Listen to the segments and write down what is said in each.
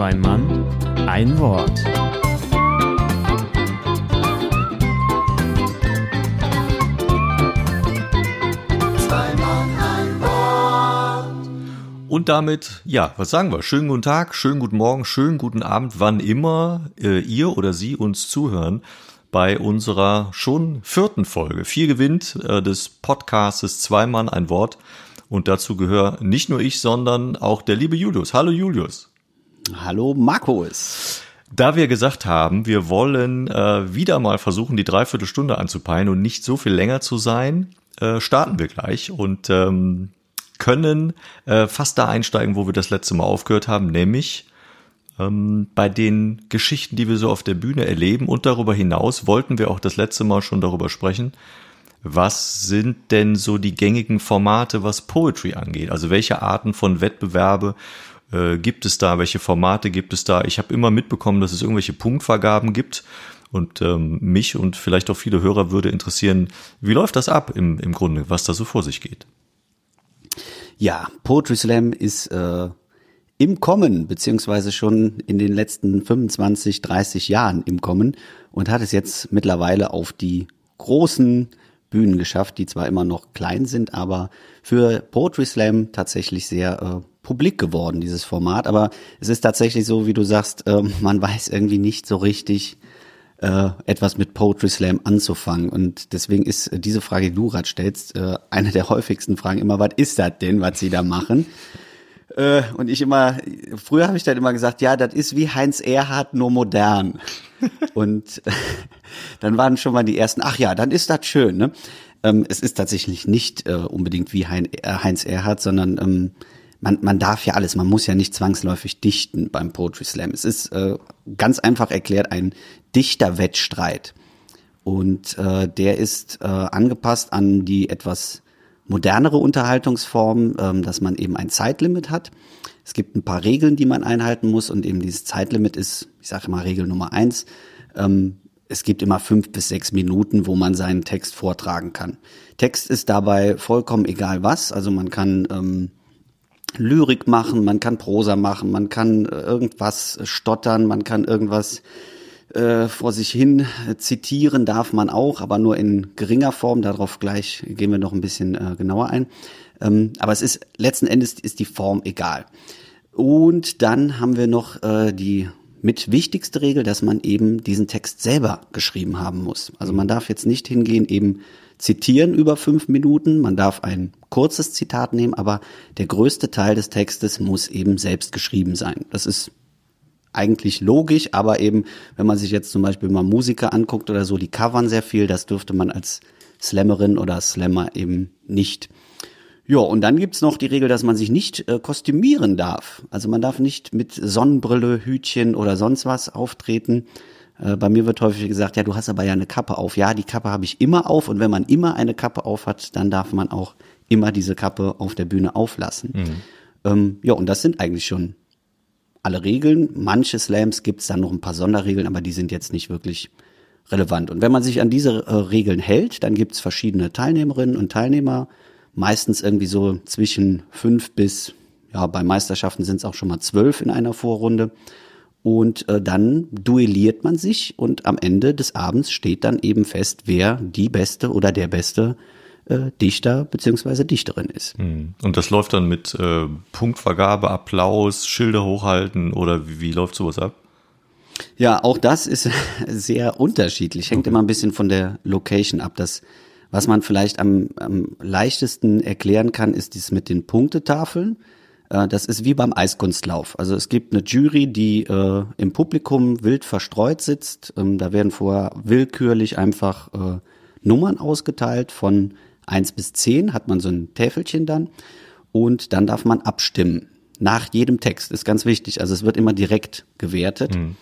Zwei Mann, ein Wort. Und damit, ja, was sagen wir? Schönen guten Tag, schönen guten Morgen, schönen guten Abend, wann immer äh, ihr oder Sie uns zuhören bei unserer schon vierten Folge. Vier gewinnt äh, des Podcastes Zwei Mann ein Wort. Und dazu gehören nicht nur ich, sondern auch der liebe Julius. Hallo Julius. Hallo Markus. Da wir gesagt haben, wir wollen äh, wieder mal versuchen, die Dreiviertelstunde anzupeilen und nicht so viel länger zu sein, äh, starten wir gleich und ähm, können äh, fast da einsteigen, wo wir das letzte Mal aufgehört haben, nämlich ähm, bei den Geschichten, die wir so auf der Bühne erleben. Und darüber hinaus wollten wir auch das letzte Mal schon darüber sprechen, was sind denn so die gängigen Formate, was Poetry angeht? Also welche Arten von Wettbewerbe äh, gibt es da? Welche Formate gibt es da? Ich habe immer mitbekommen, dass es irgendwelche Punktvergaben gibt. Und ähm, mich und vielleicht auch viele Hörer würde interessieren, wie läuft das ab im, im Grunde, was da so vor sich geht? Ja, Poetry Slam ist äh, im Kommen, beziehungsweise schon in den letzten 25, 30 Jahren im Kommen und hat es jetzt mittlerweile auf die großen Bühnen geschafft, die zwar immer noch klein sind, aber für Poetry Slam tatsächlich sehr äh, publik geworden, dieses Format. Aber es ist tatsächlich so, wie du sagst, äh, man weiß irgendwie nicht so richtig, äh, etwas mit Poetry Slam anzufangen. Und deswegen ist diese Frage, die du gerade stellst, äh, eine der häufigsten Fragen immer, was ist das denn, was sie da machen? Äh, und ich immer, früher habe ich dann immer gesagt, ja, das ist wie Heinz Erhardt, nur modern. und dann waren schon mal die ersten, ach ja, dann ist das schön. Ne? Ähm, es ist tatsächlich nicht äh, unbedingt wie Hein, äh, Heinz Erhardt, sondern ähm, man, man darf ja alles, man muss ja nicht zwangsläufig dichten beim Poetry Slam. Es ist äh, ganz einfach erklärt ein Dichterwettstreit. Und äh, der ist äh, angepasst an die etwas modernere Unterhaltungsform, ähm, dass man eben ein Zeitlimit hat. Es gibt ein paar Regeln, die man einhalten muss und eben dieses Zeitlimit ist, ich sage mal Regel Nummer eins, ähm, es gibt immer fünf bis sechs Minuten, wo man seinen Text vortragen kann. Text ist dabei vollkommen egal was, also man kann ähm, Lyrik machen, man kann Prosa machen, man kann äh, irgendwas stottern, man kann irgendwas äh, vor sich hin zitieren, darf man auch, aber nur in geringer Form. Darauf gleich gehen wir noch ein bisschen äh, genauer ein. Ähm, aber es ist letzten Endes ist die Form egal. Und dann haben wir noch äh, die mit wichtigste Regel, dass man eben diesen Text selber geschrieben haben muss. Also man darf jetzt nicht hingehen, eben zitieren über fünf Minuten. Man darf ein kurzes Zitat nehmen, aber der größte Teil des Textes muss eben selbst geschrieben sein. Das ist eigentlich logisch, aber eben, wenn man sich jetzt zum Beispiel mal Musiker anguckt oder so, die covern sehr viel, das dürfte man als Slammerin oder Slammer eben nicht. Ja, und dann gibt's noch die Regel, dass man sich nicht äh, kostümieren darf. Also man darf nicht mit Sonnenbrille, Hütchen oder sonst was auftreten. Äh, bei mir wird häufig gesagt, ja, du hast aber ja eine Kappe auf. Ja, die Kappe habe ich immer auf und wenn man immer eine Kappe auf hat, dann darf man auch immer diese Kappe auf der Bühne auflassen. Mhm. Ähm, ja, und das sind eigentlich schon alle Regeln. Manche Slams gibt's dann noch ein paar Sonderregeln, aber die sind jetzt nicht wirklich relevant. Und wenn man sich an diese äh, Regeln hält, dann gibt's verschiedene Teilnehmerinnen und Teilnehmer, meistens irgendwie so zwischen fünf bis, ja, bei Meisterschaften sind es auch schon mal zwölf in einer Vorrunde. Und äh, dann duelliert man sich und am Ende des Abends steht dann eben fest, wer die Beste oder der Beste äh, Dichter beziehungsweise Dichterin ist. Hm. Und das läuft dann mit äh, Punktvergabe, Applaus, Schilder hochhalten oder wie, wie läuft sowas ab? Ja, auch das ist sehr unterschiedlich. Hängt okay. immer ein bisschen von der Location ab. Das was man vielleicht am, am leichtesten erklären kann, ist dies mit den Punktetafeln. Äh, das ist wie beim Eiskunstlauf. Also es gibt eine Jury, die äh, im Publikum wild verstreut sitzt. Ähm, da werden vorher willkürlich einfach äh, Nummern ausgeteilt von eins bis zehn hat man so ein Täfelchen dann. Und dann darf man abstimmen. Nach jedem Text ist ganz wichtig. Also es wird immer direkt gewertet. Mhm.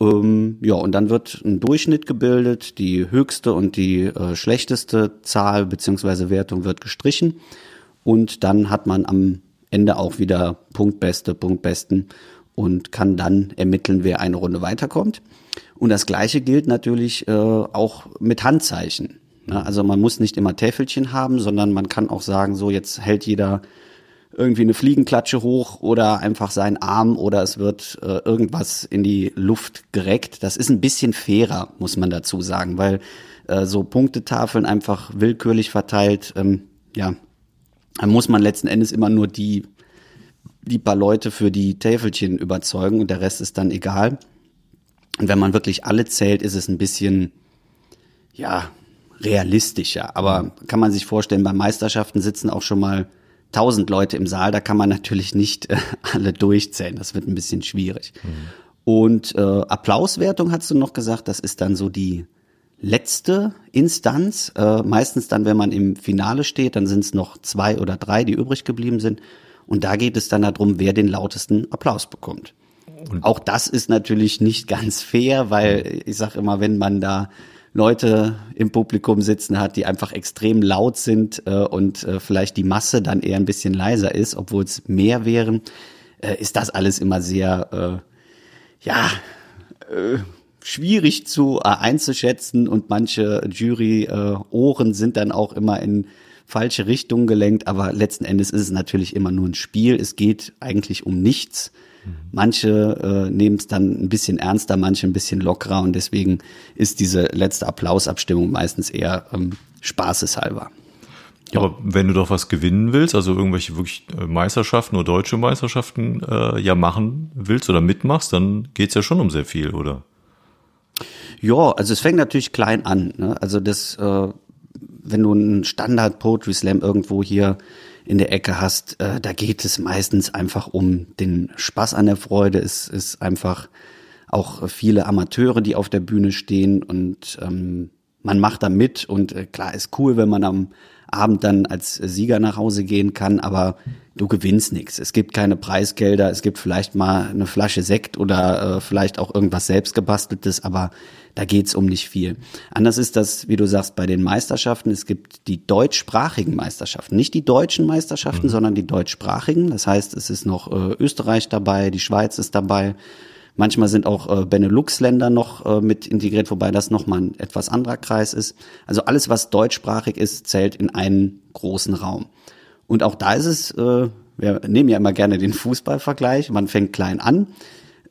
Ähm, ja, und dann wird ein Durchschnitt gebildet, die höchste und die äh, schlechteste Zahl beziehungsweise Wertung wird gestrichen und dann hat man am Ende auch wieder Punktbeste, Punktbesten und kann dann ermitteln, wer eine Runde weiterkommt. Und das gleiche gilt natürlich äh, auch mit Handzeichen. Ne? Also man muss nicht immer Täfelchen haben, sondern man kann auch sagen, so jetzt hält jeder irgendwie eine Fliegenklatsche hoch oder einfach sein Arm oder es wird äh, irgendwas in die Luft gereckt. Das ist ein bisschen fairer, muss man dazu sagen, weil äh, so Punktetafeln einfach willkürlich verteilt, ähm, ja, dann muss man letzten Endes immer nur die, die paar Leute für die Täfelchen überzeugen und der Rest ist dann egal. Und wenn man wirklich alle zählt, ist es ein bisschen, ja, realistischer. Aber kann man sich vorstellen, bei Meisterschaften sitzen auch schon mal tausend Leute im Saal, da kann man natürlich nicht äh, alle durchzählen. Das wird ein bisschen schwierig. Mhm. Und äh, Applauswertung hast du noch gesagt, das ist dann so die letzte Instanz. Äh, meistens dann, wenn man im Finale steht, dann sind es noch zwei oder drei, die übrig geblieben sind. Und da geht es dann darum, wer den lautesten Applaus bekommt. Und auch das ist natürlich nicht ganz fair, weil ich sage immer, wenn man da Leute im Publikum sitzen hat, die einfach extrem laut sind äh, und äh, vielleicht die Masse dann eher ein bisschen leiser ist, obwohl es mehr wären, äh, ist das alles immer sehr, äh, ja, äh, schwierig zu äh, einzuschätzen und manche Jury-Ohren äh, sind dann auch immer in falsche Richtungen gelenkt, aber letzten Endes ist es natürlich immer nur ein Spiel. Es geht eigentlich um nichts. Manche äh, nehmen es dann ein bisschen ernster, manche ein bisschen lockerer und deswegen ist diese letzte Applausabstimmung meistens eher ähm, spaßeshalber. Ja. Aber wenn du doch was gewinnen willst, also irgendwelche wirklich äh, Meisterschaften oder deutsche Meisterschaften äh, ja machen willst oder mitmachst, dann geht's ja schon um sehr viel, oder? Ja, also es fängt natürlich klein an. Ne? Also das, äh, wenn du einen Standard Poetry Slam irgendwo hier in der Ecke hast, äh, da geht es meistens einfach um den Spaß an der Freude. Es ist einfach auch viele Amateure, die auf der Bühne stehen und ähm, man macht da mit und äh, klar ist cool, wenn man am Abend dann als Sieger nach Hause gehen kann, aber du gewinnst nichts. Es gibt keine Preisgelder, es gibt vielleicht mal eine Flasche Sekt oder äh, vielleicht auch irgendwas selbstgebasteltes, aber da geht's um nicht viel. Anders ist das, wie du sagst, bei den Meisterschaften. Es gibt die deutschsprachigen Meisterschaften. Nicht die deutschen Meisterschaften, mhm. sondern die deutschsprachigen. Das heißt, es ist noch äh, Österreich dabei, die Schweiz ist dabei. Manchmal sind auch äh, Benelux-Länder noch äh, mit integriert, wobei das nochmal ein etwas anderer Kreis ist. Also alles, was deutschsprachig ist, zählt in einen großen Raum. Und auch da ist es, äh, wir nehmen ja immer gerne den Fußballvergleich, man fängt klein an.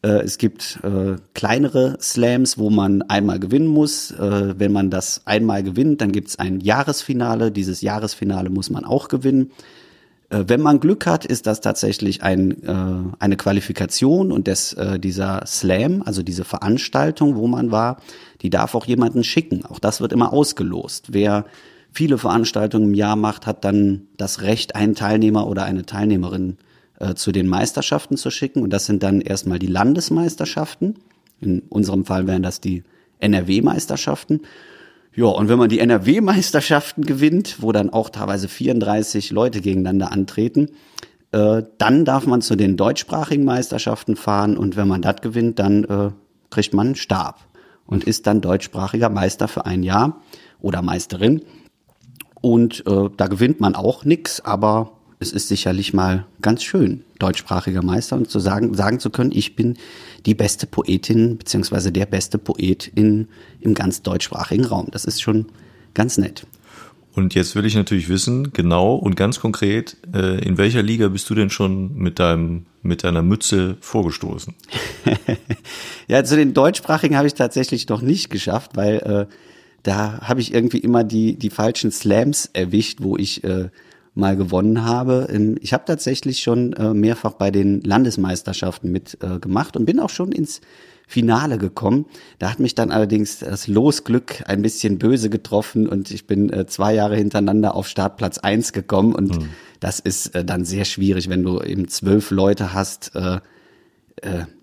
Äh, es gibt äh, kleinere Slams, wo man einmal gewinnen muss. Äh, wenn man das einmal gewinnt, dann gibt es ein Jahresfinale. Dieses Jahresfinale muss man auch gewinnen. Äh, wenn man Glück hat, ist das tatsächlich ein, äh, eine Qualifikation und des, äh, dieser Slam, also diese Veranstaltung, wo man war, die darf auch jemanden schicken. Auch das wird immer ausgelost. Wer viele Veranstaltungen im Jahr macht, hat dann das Recht, einen Teilnehmer oder eine Teilnehmerin äh, zu den Meisterschaften zu schicken. Und das sind dann erstmal die Landesmeisterschaften. In unserem Fall wären das die NRW-Meisterschaften. Ja, und wenn man die NRW-Meisterschaften gewinnt, wo dann auch teilweise 34 Leute gegeneinander antreten, äh, dann darf man zu den deutschsprachigen Meisterschaften fahren und wenn man das gewinnt, dann äh, kriegt man einen Stab und ist dann deutschsprachiger Meister für ein Jahr oder Meisterin. Und äh, da gewinnt man auch nix, aber es ist sicherlich mal ganz schön, deutschsprachiger Meister und zu sagen, sagen zu können, ich bin die beste Poetin beziehungsweise der beste Poet in, im ganz deutschsprachigen Raum. Das ist schon ganz nett. Und jetzt will ich natürlich wissen, genau und ganz konkret, äh, in welcher Liga bist du denn schon mit deinem mit deiner Mütze vorgestoßen? ja, zu den deutschsprachigen habe ich tatsächlich noch nicht geschafft, weil äh, da habe ich irgendwie immer die die falschen Slams erwischt, wo ich äh, mal gewonnen habe. Ähm, ich habe tatsächlich schon äh, mehrfach bei den Landesmeisterschaften mitgemacht äh, und bin auch schon ins Finale gekommen. Da hat mich dann allerdings das Losglück ein bisschen böse getroffen und ich bin äh, zwei Jahre hintereinander auf Startplatz eins gekommen und mhm. das ist dann sehr schwierig, wenn du eben zwölf Leute hast.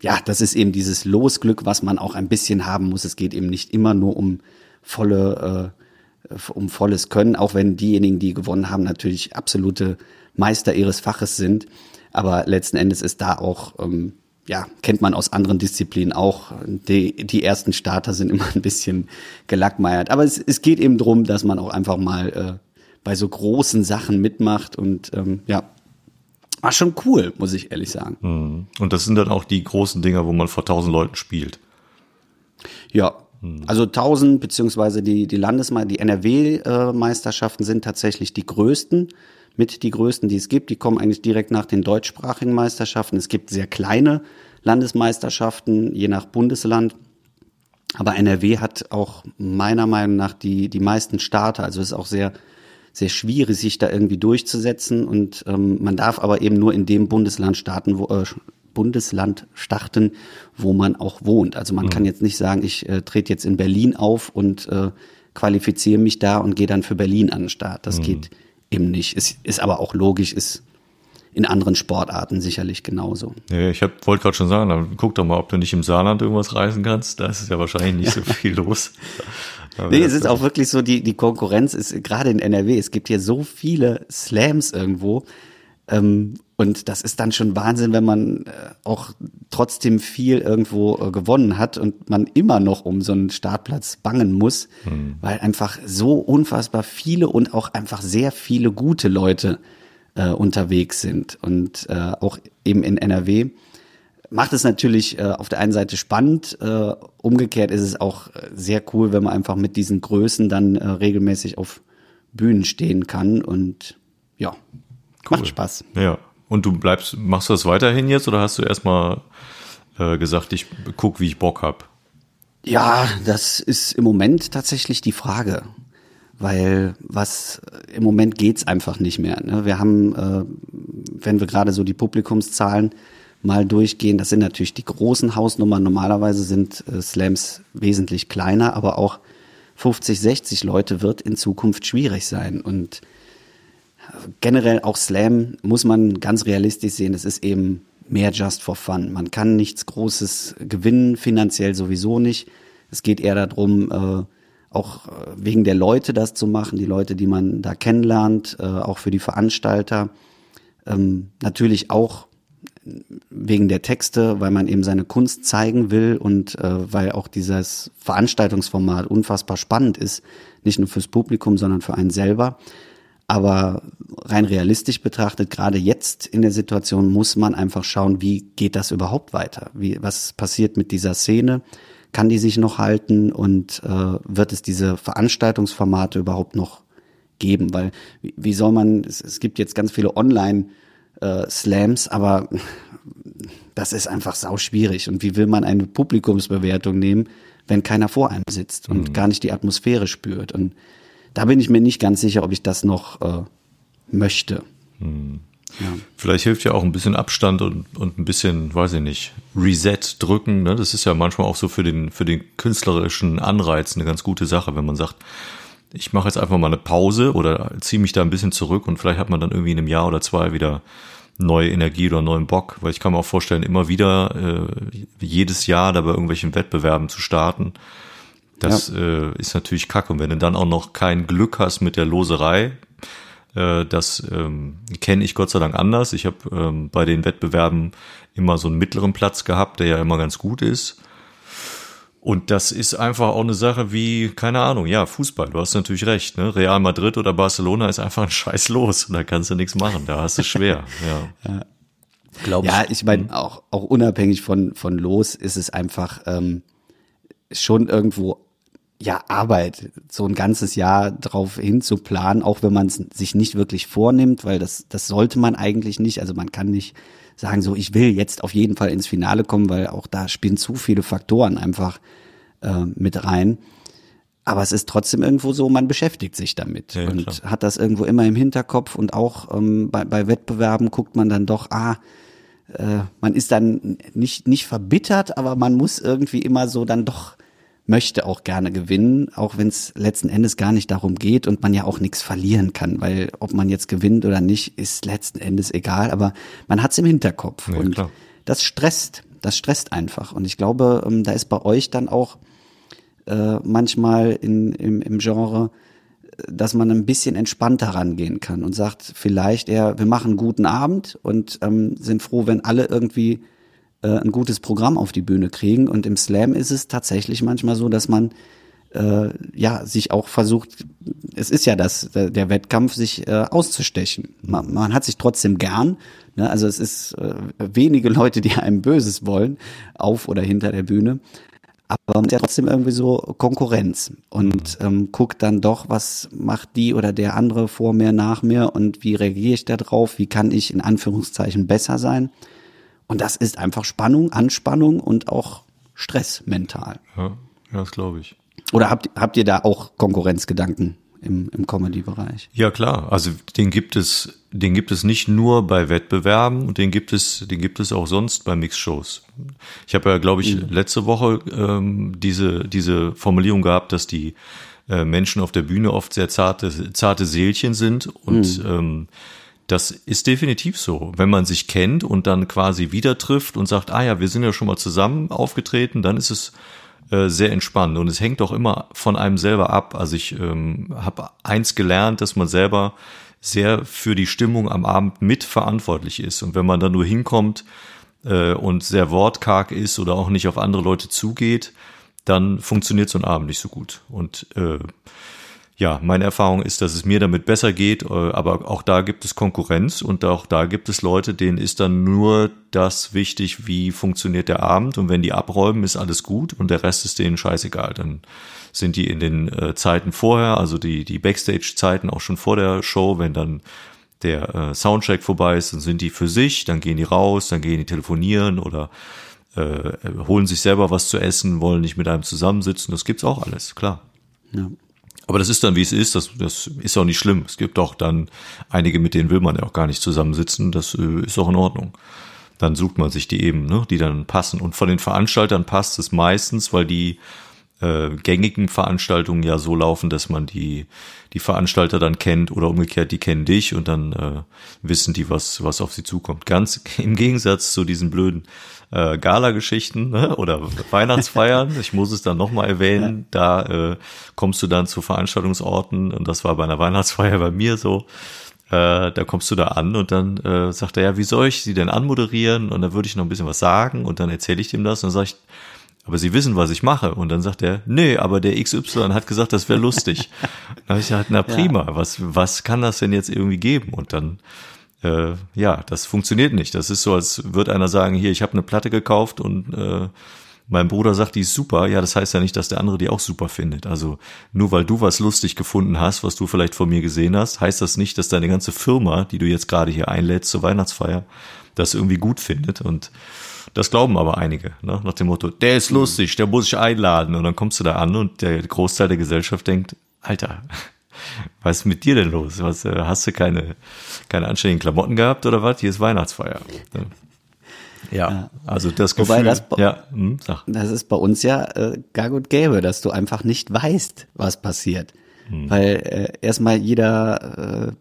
ja, das ist eben dieses Losglück, was man auch ein bisschen haben muss. Es geht eben nicht immer nur um volle um volles Können, auch wenn diejenigen, die gewonnen haben, natürlich absolute Meister ihres Faches sind. Aber letzten Endes ist da auch, ähm, ja, kennt man aus anderen Disziplinen auch, die, die ersten Starter sind immer ein bisschen gelackmeiert. Aber es, es geht eben drum, dass man auch einfach mal äh, bei so großen Sachen mitmacht und ähm, ja, war schon cool, muss ich ehrlich sagen. Mhm. Und das sind dann auch die großen Dinger, wo man vor tausend Leuten spielt. Ja, also 1000 beziehungsweise die die Landesme die NRW-Meisterschaften sind tatsächlich die größten mit die größten, die es gibt. Die kommen eigentlich direkt nach den deutschsprachigen Meisterschaften. Es gibt sehr kleine Landesmeisterschaften, je nach Bundesland. Aber NRW hat auch meiner Meinung nach die, die meisten Starter. Also es ist auch sehr, sehr schwierig, sich da irgendwie durchzusetzen. Und ähm, man darf aber eben nur in dem Bundesland starten, wo, äh, Bundesland starten, wo man auch wohnt. Also man mhm. kann jetzt nicht sagen, ich äh, trete jetzt in Berlin auf und äh, qualifiziere mich da und gehe dann für Berlin an den Start. Das mhm. geht eben nicht. Ist, ist aber auch logisch, ist in anderen Sportarten sicherlich genauso. Ja, ich wollte gerade schon sagen, dann guck doch mal, ob du nicht im Saarland irgendwas reisen kannst. Da ist ja wahrscheinlich nicht so viel los. Aber nee, es ist auch wirklich so, die, die Konkurrenz ist gerade in NRW, es gibt hier so viele Slams irgendwo. Ähm, und das ist dann schon Wahnsinn, wenn man äh, auch trotzdem viel irgendwo äh, gewonnen hat und man immer noch um so einen Startplatz bangen muss, hm. weil einfach so unfassbar viele und auch einfach sehr viele gute Leute äh, unterwegs sind. Und äh, auch eben in NRW macht es natürlich äh, auf der einen Seite spannend, äh, umgekehrt ist es auch äh, sehr cool, wenn man einfach mit diesen Größen dann äh, regelmäßig auf Bühnen stehen kann und ja, cool. macht Spaß. Ja. Und du bleibst, machst du das weiterhin jetzt oder hast du erstmal äh, gesagt, ich guck, wie ich Bock hab? Ja, das ist im Moment tatsächlich die Frage weil was im Moment geht's einfach nicht mehr. Ne? Wir haben, äh, wenn wir gerade so die Publikumszahlen mal durchgehen, das sind natürlich die großen Hausnummern. Normalerweise sind äh, Slams wesentlich kleiner, aber auch 50, 60 Leute wird in Zukunft schwierig sein. Und generell auch Slam muss man ganz realistisch sehen. Es ist eben mehr just for fun. Man kann nichts Großes gewinnen, finanziell sowieso nicht. Es geht eher darum, äh, auch äh, wegen der Leute das zu machen, die Leute, die man da kennenlernt, äh, auch für die Veranstalter. Ähm, natürlich auch wegen der Texte, weil man eben seine Kunst zeigen will und äh, weil auch dieses Veranstaltungsformat unfassbar spannend ist, nicht nur fürs Publikum, sondern für einen selber. Aber rein realistisch betrachtet, gerade jetzt in der Situation muss man einfach schauen, wie geht das überhaupt weiter? Wie, was passiert mit dieser Szene? kann die sich noch halten und äh, wird es diese Veranstaltungsformate überhaupt noch geben? Weil wie, wie soll man, es, es gibt jetzt ganz viele Online-Slams, äh, aber das ist einfach sau schwierig. Und wie will man eine Publikumsbewertung nehmen, wenn keiner vor einem sitzt und mhm. gar nicht die Atmosphäre spürt? Und da bin ich mir nicht ganz sicher, ob ich das noch äh, möchte. Mhm. Ja. Vielleicht hilft ja auch ein bisschen Abstand und, und ein bisschen, weiß ich nicht, Reset drücken. Ne? Das ist ja manchmal auch so für den, für den künstlerischen Anreiz eine ganz gute Sache, wenn man sagt, ich mache jetzt einfach mal eine Pause oder ziehe mich da ein bisschen zurück und vielleicht hat man dann irgendwie in einem Jahr oder zwei wieder neue Energie oder neuen Bock, weil ich kann mir auch vorstellen, immer wieder äh, jedes Jahr da bei irgendwelchen Wettbewerben zu starten. Das ja. äh, ist natürlich kacke. Und wenn du dann auch noch kein Glück hast mit der Loserei, äh, das ähm, kenne ich Gott sei Dank anders. Ich habe ähm, bei den Wettbewerben immer so einen mittleren Platz gehabt, der ja immer ganz gut ist. Und das ist einfach auch eine Sache wie, keine Ahnung, ja, Fußball, du hast natürlich recht, ne? Real Madrid oder Barcelona ist einfach ein Scheiß los und da kannst du nichts machen, da hast du schwer, ja. ja. Ja, ich meine, auch, auch unabhängig von, von los ist es einfach ähm, schon irgendwo ja, Arbeit, so ein ganzes Jahr drauf hin zu planen, auch wenn man es sich nicht wirklich vornimmt, weil das, das sollte man eigentlich nicht. Also man kann nicht sagen, so ich will jetzt auf jeden Fall ins Finale kommen, weil auch da spielen zu viele Faktoren einfach äh, mit rein. Aber es ist trotzdem irgendwo so, man beschäftigt sich damit ja, und klar. hat das irgendwo immer im Hinterkopf und auch ähm, bei, bei Wettbewerben guckt man dann doch, ah, äh, man ist dann nicht, nicht verbittert, aber man muss irgendwie immer so dann doch möchte auch gerne gewinnen, auch wenn es letzten Endes gar nicht darum geht und man ja auch nichts verlieren kann, weil ob man jetzt gewinnt oder nicht, ist letzten Endes egal, aber man hat es im Hinterkopf ja, und klar. das stresst, das stresst einfach und ich glaube, ähm, da ist bei euch dann auch äh, manchmal in, im, im Genre, dass man ein bisschen entspannter rangehen kann und sagt vielleicht eher, wir machen einen guten Abend und ähm, sind froh, wenn alle irgendwie äh, ein gutes Programm auf die Bühne kriegen. Und im Slam ist es tatsächlich manchmal so, dass man äh, ja sich auch versucht, es ist ja das, der, Wettkampf, sich äh, auszustechen. Man, man hat sich trotzdem gern. Ne? Also es ist äh, wenige Leute, die einem Böses wollen, auf oder hinter der Bühne. aber man hat ja trotzdem irgendwie so Konkurrenz und ähm, guckt dann doch, was macht die oder der andere vor mir, nach mir und wie reagiere ich da drauf, wie kann ich in Anführungszeichen besser sein. Und das ist einfach Spannung, Anspannung und auch Stress mental. Ja, das glaube ich. Oder habt, habt ihr da auch Konkurrenzgedanken? im, im Comedy-Bereich. Ja klar, also den gibt es, den gibt es nicht nur bei Wettbewerben und den gibt es, den gibt es auch sonst bei Mixshows. Ich habe ja, glaube ich, mhm. letzte Woche ähm, diese diese Formulierung gehabt, dass die äh, Menschen auf der Bühne oft sehr zarte zarte Seelchen sind und mhm. ähm, das ist definitiv so. Wenn man sich kennt und dann quasi wieder trifft und sagt, ah ja, wir sind ja schon mal zusammen aufgetreten, dann ist es äh, sehr entspannt und es hängt auch immer von einem selber ab. Also ich ähm, habe eins gelernt, dass man selber sehr für die Stimmung am Abend mitverantwortlich ist und wenn man dann nur hinkommt äh, und sehr wortkarg ist oder auch nicht auf andere Leute zugeht, dann funktioniert so ein Abend nicht so gut und äh, ja, meine Erfahrung ist, dass es mir damit besser geht, äh, aber auch da gibt es Konkurrenz und auch da gibt es Leute, denen ist dann nur das wichtig, wie funktioniert der Abend und wenn die abräumen, ist alles gut und der Rest ist denen scheißegal. Dann sind die in den äh, Zeiten vorher, also die, die Backstage-Zeiten auch schon vor der Show, wenn dann der äh, Soundcheck vorbei ist, dann sind die für sich, dann gehen die raus, dann gehen die telefonieren oder äh, holen sich selber was zu essen, wollen nicht mit einem zusammensitzen. Das gibt's auch alles, klar. Ja. Aber das ist dann, wie es ist. Das, das ist auch nicht schlimm. Es gibt auch dann einige, mit denen will man ja auch gar nicht zusammensitzen. Das äh, ist auch in Ordnung. Dann sucht man sich die eben, ne, die dann passen. Und von den Veranstaltern passt es meistens, weil die äh, gängigen Veranstaltungen ja so laufen, dass man die, die Veranstalter dann kennt oder umgekehrt, die kennen dich und dann äh, wissen die, was, was auf sie zukommt. Ganz im Gegensatz zu diesen blöden äh, Gala-Geschichten ne? oder Weihnachtsfeiern. ich muss es dann nochmal erwähnen. Ja. Da äh, kommst du dann zu Veranstaltungsorten und das war bei einer Weihnachtsfeier bei mir so. Äh, da kommst du da an und dann äh, sagt er, ja, wie soll ich sie denn anmoderieren? Und dann würde ich noch ein bisschen was sagen und dann erzähle ich dem das und dann sage ich, aber Sie wissen, was ich mache. Und dann sagt er, nee, aber der XY hat gesagt, das wäre lustig. dann habe ich gesagt, na prima, ja. was, was kann das denn jetzt irgendwie geben? Und dann, äh, ja, das funktioniert nicht. Das ist so, als würde einer sagen, hier, ich habe eine Platte gekauft und äh, mein Bruder sagt, die ist super. Ja, das heißt ja nicht, dass der andere die auch super findet. Also nur weil du was lustig gefunden hast, was du vielleicht von mir gesehen hast, heißt das nicht, dass deine ganze Firma, die du jetzt gerade hier einlädst zur Weihnachtsfeier, das irgendwie gut findet. Und das glauben aber einige, ne? nach dem Motto, der ist lustig, der muss ich einladen. Und dann kommst du da an und der Großteil der Gesellschaft denkt, Alter, was ist mit dir denn los? Was, äh, hast du keine, keine anständigen Klamotten gehabt oder was? Hier ist Weihnachtsfeier. Ja, ja. also das Gefühl. Wobei das, ja, hm, sag. das ist bei uns ja äh, gar gut gäbe, dass du einfach nicht weißt, was passiert. Hm. Weil äh, erstmal jeder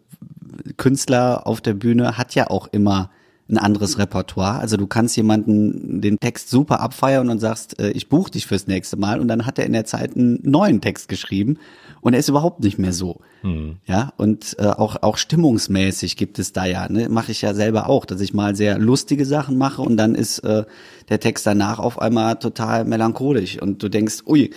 äh, Künstler auf der Bühne hat ja auch immer ein anderes Repertoire. Also du kannst jemanden den Text super abfeiern und sagst, äh, ich buche dich fürs nächste Mal und dann hat er in der Zeit einen neuen Text geschrieben und er ist überhaupt nicht mehr so. Mhm. Ja, und äh, auch auch stimmungsmäßig gibt es da ja, ne, mache ich ja selber auch, dass ich mal sehr lustige Sachen mache und dann ist äh, der Text danach auf einmal total melancholisch und du denkst, ui,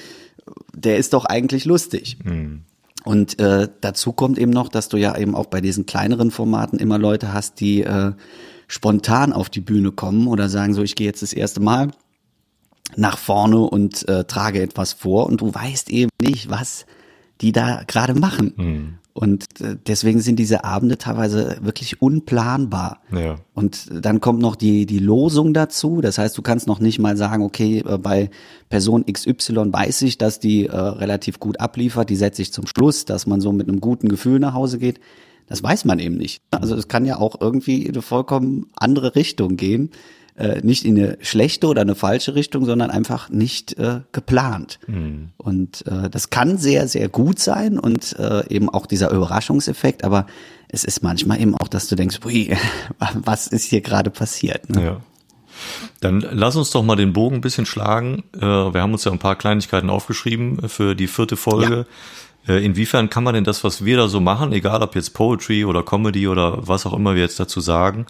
der ist doch eigentlich lustig. Mhm. Und äh, dazu kommt eben noch, dass du ja eben auch bei diesen kleineren Formaten immer Leute hast, die äh, spontan auf die Bühne kommen oder sagen so, ich gehe jetzt das erste Mal nach vorne und äh, trage etwas vor und du weißt eben nicht, was die da gerade machen. Mhm. Und äh, deswegen sind diese Abende teilweise wirklich unplanbar. Ja. Und dann kommt noch die, die Losung dazu. Das heißt, du kannst noch nicht mal sagen, okay, äh, bei Person XY weiß ich, dass die äh, relativ gut abliefert, die setze ich zum Schluss, dass man so mit einem guten Gefühl nach Hause geht. Das weiß man eben nicht. Also es kann ja auch irgendwie in eine vollkommen andere Richtung gehen. Äh, nicht in eine schlechte oder eine falsche Richtung, sondern einfach nicht äh, geplant. Mhm. Und äh, das kann sehr, sehr gut sein und äh, eben auch dieser Überraschungseffekt, aber es ist manchmal eben auch, dass du denkst, ui, was ist hier gerade passiert? Ne? Ja. Dann lass uns doch mal den Bogen ein bisschen schlagen. Äh, wir haben uns ja ein paar Kleinigkeiten aufgeschrieben für die vierte Folge. Ja. Äh, inwiefern kann man denn das, was wir da so machen, egal ob jetzt Poetry oder Comedy oder was auch immer wir jetzt dazu sagen,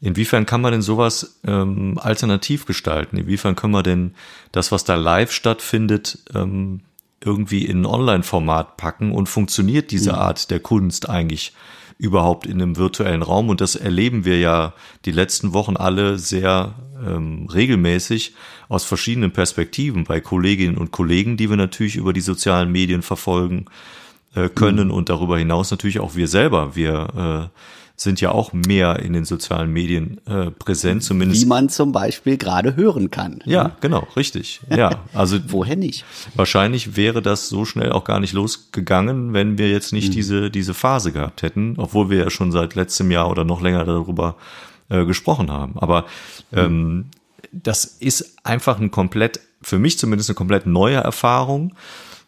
inwiefern kann man denn sowas ähm, alternativ gestalten? Inwiefern können wir denn das, was da live stattfindet, ähm, irgendwie in ein Online-Format packen und funktioniert diese mhm. Art der Kunst eigentlich überhaupt in einem virtuellen Raum? Und das erleben wir ja die letzten Wochen alle sehr ähm, regelmäßig aus verschiedenen Perspektiven bei Kolleginnen und Kollegen, die wir natürlich über die sozialen Medien verfolgen äh, können mhm. und darüber hinaus natürlich auch wir selber. Wir äh, sind ja auch mehr in den sozialen Medien äh, präsent, zumindest. Wie man zum Beispiel gerade hören kann. Ja, ne? genau, richtig. Ja, also woher nicht? Wahrscheinlich wäre das so schnell auch gar nicht losgegangen, wenn wir jetzt nicht mhm. diese diese Phase gehabt hätten, obwohl wir ja schon seit letztem Jahr oder noch länger darüber äh, gesprochen haben. Aber ähm, das ist einfach ein komplett, für mich zumindest eine komplett neue Erfahrung.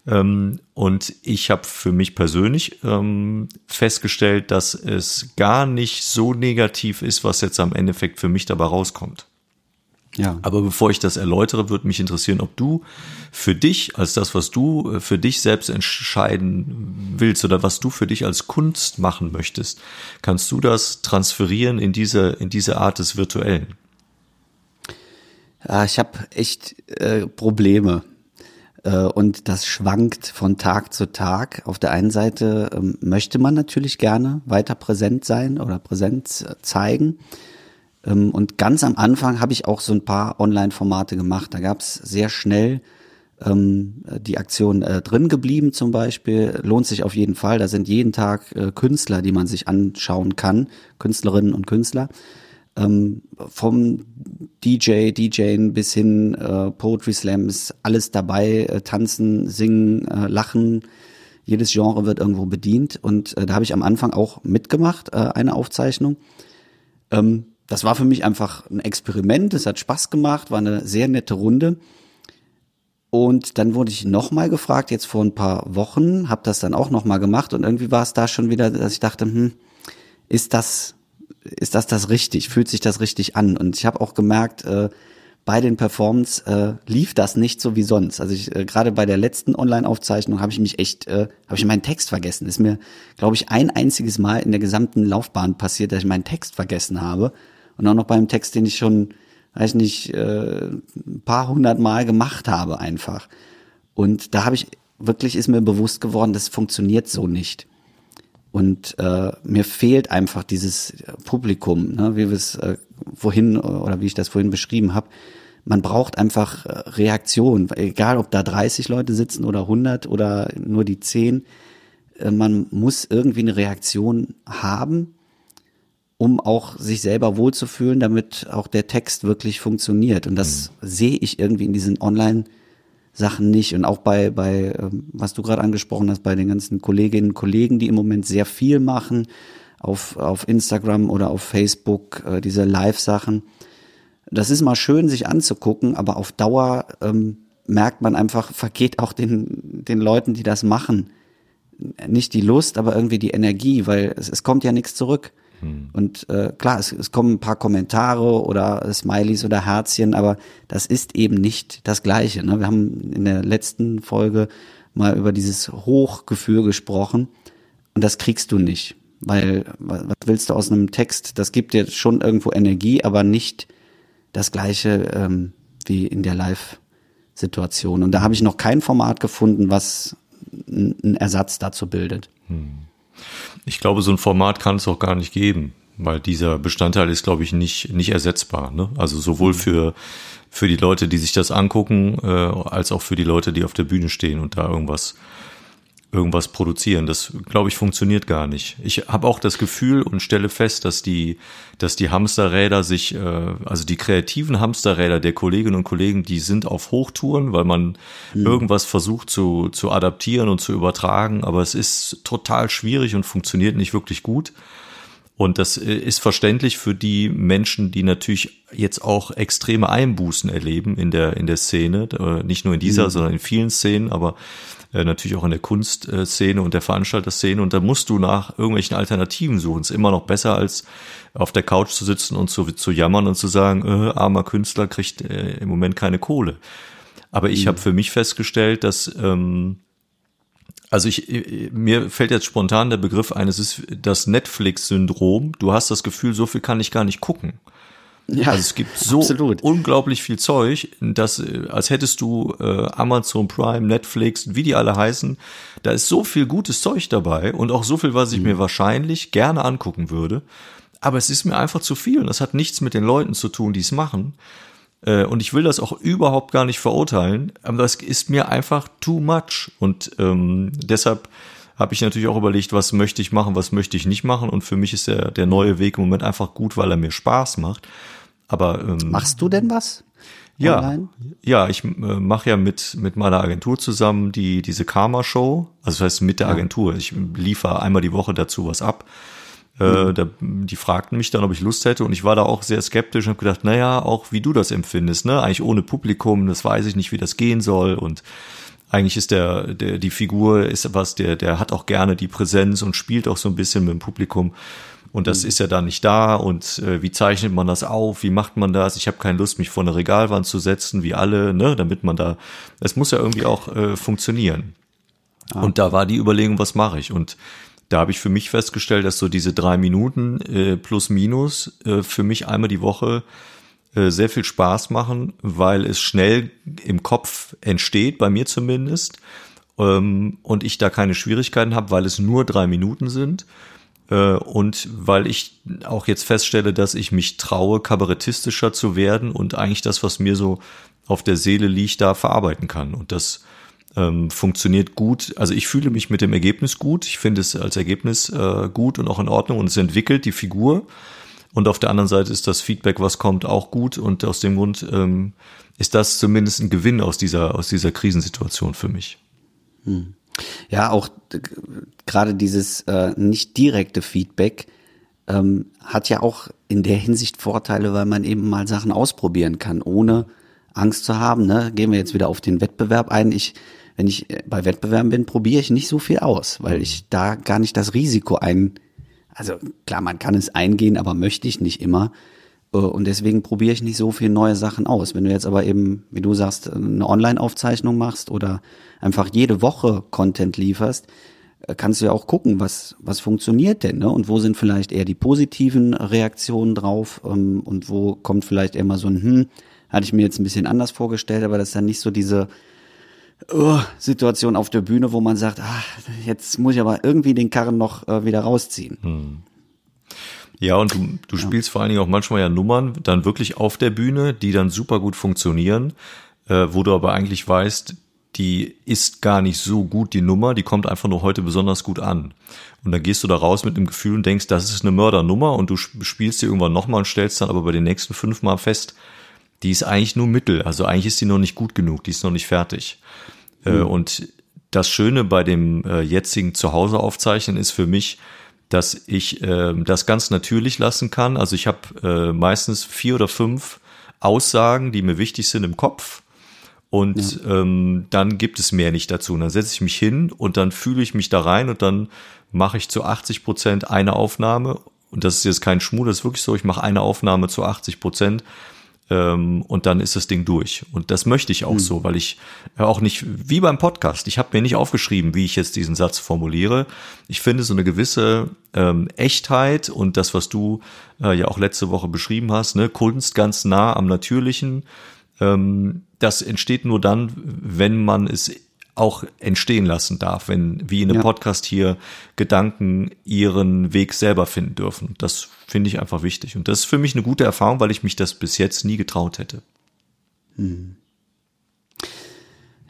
Ähm, und ich habe für mich persönlich ähm, festgestellt, dass es gar nicht so negativ ist, was jetzt am Endeffekt für mich dabei rauskommt. Ja. Aber bevor ich das erläutere, würde mich interessieren, ob du für dich, als das, was du äh, für dich selbst entscheiden willst oder was du für dich als Kunst machen möchtest, kannst du das transferieren in diese, in diese Art des Virtuellen? Ja, ich habe echt äh, Probleme. Äh, und das schwankt von Tag zu Tag. Auf der einen Seite ähm, möchte man natürlich gerne weiter präsent sein oder Präsenz äh, zeigen. Ähm, und ganz am Anfang habe ich auch so ein paar Online-Formate gemacht. Da gab es sehr schnell ähm, die Aktion äh, drin geblieben zum Beispiel. Lohnt sich auf jeden Fall. Da sind jeden Tag äh, Künstler, die man sich anschauen kann, Künstlerinnen und Künstler. Ähm, vom DJ, DJing bis hin äh, Poetry Slam ist alles dabei. Äh, tanzen, singen, äh, lachen. Jedes Genre wird irgendwo bedient. Und äh, da habe ich am Anfang auch mitgemacht, äh, eine Aufzeichnung. Ähm, das war für mich einfach ein Experiment. Es hat Spaß gemacht, war eine sehr nette Runde. Und dann wurde ich nochmal gefragt, jetzt vor ein paar Wochen, habe das dann auch nochmal gemacht und irgendwie war es da schon wieder, dass ich dachte, hm, ist das ist das das richtig? Fühlt sich das richtig an? Und ich habe auch gemerkt, äh, bei den Performance äh, lief das nicht so wie sonst. Also ich äh, gerade bei der letzten Online-Aufzeichnung habe ich mich echt, äh, habe ich meinen Text vergessen. Ist mir, glaube ich, ein einziges Mal in der gesamten Laufbahn passiert, dass ich meinen Text vergessen habe. Und auch noch beim Text, den ich schon, weiß nicht, äh, ein paar hundert Mal gemacht habe einfach. Und da habe ich wirklich ist mir bewusst geworden, das funktioniert so nicht. Und äh, mir fehlt einfach dieses Publikum, ne, wie wir es äh, vorhin oder wie ich das vorhin beschrieben habe. Man braucht einfach äh, Reaktion, egal ob da 30 Leute sitzen oder 100 oder nur die 10. Äh, man muss irgendwie eine Reaktion haben, um auch sich selber wohlzufühlen, damit auch der Text wirklich funktioniert. Und das mhm. sehe ich irgendwie in diesen Online- Sachen nicht. Und auch bei, bei ähm, was du gerade angesprochen hast, bei den ganzen Kolleginnen und Kollegen, die im Moment sehr viel machen, auf, auf Instagram oder auf Facebook, äh, diese Live-Sachen. Das ist mal schön, sich anzugucken, aber auf Dauer ähm, merkt man einfach, vergeht auch den, den Leuten, die das machen, nicht die Lust, aber irgendwie die Energie, weil es, es kommt ja nichts zurück. Hm. Und äh, klar, es, es kommen ein paar Kommentare oder Smileys oder Herzchen, aber das ist eben nicht das Gleiche. Ne? Wir haben in der letzten Folge mal über dieses Hochgefühl gesprochen und das kriegst du nicht. Weil, was willst du aus einem Text? Das gibt dir schon irgendwo Energie, aber nicht das gleiche ähm, wie in der Live-Situation. Und da habe ich noch kein Format gefunden, was einen Ersatz dazu bildet. Hm. Ich glaube, so ein Format kann es auch gar nicht geben, weil dieser Bestandteil ist, glaube ich, nicht, nicht ersetzbar. Ne? Also sowohl mhm. für, für die Leute, die sich das angucken, äh, als auch für die Leute, die auf der Bühne stehen und da irgendwas irgendwas produzieren. Das, glaube ich, funktioniert gar nicht. Ich habe auch das Gefühl und stelle fest, dass die, dass die Hamsterräder sich, äh, also die kreativen Hamsterräder der Kolleginnen und Kollegen, die sind auf Hochtouren, weil man mhm. irgendwas versucht zu, zu adaptieren und zu übertragen, aber es ist total schwierig und funktioniert nicht wirklich gut. Und das äh, ist verständlich für die Menschen, die natürlich jetzt auch extreme Einbußen erleben in der, in der Szene. Äh, nicht nur in dieser, mhm. sondern in vielen Szenen, aber äh, natürlich auch in der Kunstszene und der Veranstalterszene. Und da musst du nach irgendwelchen Alternativen suchen. Es ist immer noch besser, als auf der Couch zu sitzen und zu, zu jammern und zu sagen, äh, armer Künstler kriegt äh, im Moment keine Kohle. Aber ich mhm. habe für mich festgestellt, dass ähm, also ich, äh, mir fällt jetzt spontan der Begriff ein, es ist das Netflix-Syndrom. Du hast das Gefühl, so viel kann ich gar nicht gucken. Ja, also es gibt so absolut. unglaublich viel Zeug, dass äh, als hättest du äh, Amazon Prime, Netflix, wie die alle heißen, da ist so viel gutes Zeug dabei und auch so viel, was ich mhm. mir wahrscheinlich gerne angucken würde. aber es ist mir einfach zu viel und das hat nichts mit den Leuten zu tun, die es machen. Äh, und ich will das auch überhaupt gar nicht verurteilen, aber das ist mir einfach too much. Und ähm, deshalb habe ich natürlich auch überlegt, was möchte ich machen, was möchte ich nicht machen. Und für mich ist der, der neue Weg im Moment einfach gut, weil er mir Spaß macht. Aber ähm, machst du denn was? Ja, online? ja, ich äh, mache ja mit mit meiner Agentur zusammen die diese Karma Show. Also das heißt mit der ja. Agentur. Ich liefere einmal die Woche dazu was ab. Äh, da, die fragten mich dann, ob ich Lust hätte und ich war da auch sehr skeptisch und habe gedacht, naja, auch wie du das empfindest, ne? Eigentlich ohne Publikum, das weiß ich nicht, wie das gehen soll und eigentlich ist der, der die Figur ist was, der der hat auch gerne die Präsenz und spielt auch so ein bisschen mit dem Publikum und das mhm. ist ja da nicht da und äh, wie zeichnet man das auf, wie macht man das? Ich habe keine Lust, mich vor eine Regalwand zu setzen, wie alle, ne, damit man da, es muss ja irgendwie auch äh, funktionieren. Ah. Und da war die Überlegung, was mache ich? Und da habe ich für mich festgestellt, dass so diese drei Minuten äh, plus minus äh, für mich einmal die Woche äh, sehr viel Spaß machen, weil es schnell im Kopf entsteht, bei mir zumindest, ähm, und ich da keine Schwierigkeiten habe, weil es nur drei Minuten sind und weil ich auch jetzt feststelle, dass ich mich traue, kabarettistischer zu werden und eigentlich das, was mir so auf der Seele liegt, da verarbeiten kann. Und das ähm, funktioniert gut. Also ich fühle mich mit dem Ergebnis gut. Ich finde es als Ergebnis äh, gut und auch in Ordnung und es entwickelt die Figur. Und auf der anderen Seite ist das Feedback, was kommt, auch gut. Und aus dem Grund ähm, ist das zumindest ein Gewinn aus dieser, aus dieser Krisensituation für mich. Hm. Ja, auch gerade dieses äh, nicht direkte Feedback ähm, hat ja auch in der Hinsicht Vorteile, weil man eben mal Sachen ausprobieren kann, ohne Angst zu haben. Ne? Gehen wir jetzt wieder auf den Wettbewerb ein. Ich wenn ich äh, bei Wettbewerben bin, probiere ich nicht so viel aus, weil ich da gar nicht das Risiko ein, also klar, man kann es eingehen, aber möchte ich nicht immer. Äh, und deswegen probiere ich nicht so viel neue Sachen aus. Wenn du jetzt aber eben, wie du sagst, eine Online-Aufzeichnung machst oder einfach jede Woche Content lieferst, äh, kannst du ja auch gucken, was, was funktioniert denn, ne? Und wo sind vielleicht eher die positiven Reaktionen drauf ähm, und wo kommt vielleicht eher mal so ein, hm, hatte ich mir jetzt ein bisschen anders vorgestellt, aber das ist dann nicht so diese, uh, Situation auf der Bühne, wo man sagt, ah, jetzt muss ich aber irgendwie den Karren noch äh, wieder rausziehen. Hm. Ja, und du, du ja. spielst vor allen Dingen auch manchmal ja Nummern dann wirklich auf der Bühne, die dann super gut funktionieren, äh, wo du aber eigentlich weißt, die ist gar nicht so gut, die Nummer, die kommt einfach nur heute besonders gut an. Und dann gehst du da raus mit dem Gefühl und denkst, das ist eine Mördernummer und du spielst sie irgendwann nochmal und stellst dann aber bei den nächsten fünfmal fest, die ist eigentlich nur Mittel. Also eigentlich ist die noch nicht gut genug, die ist noch nicht fertig. Mhm. und das Schöne bei dem äh, jetzigen Zuhause aufzeichnen ist für mich, dass ich äh, das ganz natürlich lassen kann. Also ich habe äh, meistens vier oder fünf Aussagen, die mir wichtig sind im Kopf. Und ja. ähm, dann gibt es mehr nicht dazu. Und dann setze ich mich hin und dann fühle ich mich da rein und dann mache ich zu 80 Prozent eine Aufnahme. Und das ist jetzt kein Schmuh, das ist wirklich so. Ich mache eine Aufnahme zu 80 Prozent ähm, und dann ist das Ding durch. Und das möchte ich auch mhm. so, weil ich auch nicht, wie beim Podcast, ich habe mir nicht aufgeschrieben, wie ich jetzt diesen Satz formuliere. Ich finde so eine gewisse ähm, Echtheit und das, was du äh, ja auch letzte Woche beschrieben hast, ne, Kunst ganz nah am Natürlichen, ähm, das entsteht nur dann, wenn man es auch entstehen lassen darf, wenn wie in einem ja. Podcast hier Gedanken ihren Weg selber finden dürfen. Das finde ich einfach wichtig. Und das ist für mich eine gute Erfahrung, weil ich mich das bis jetzt nie getraut hätte. Hm.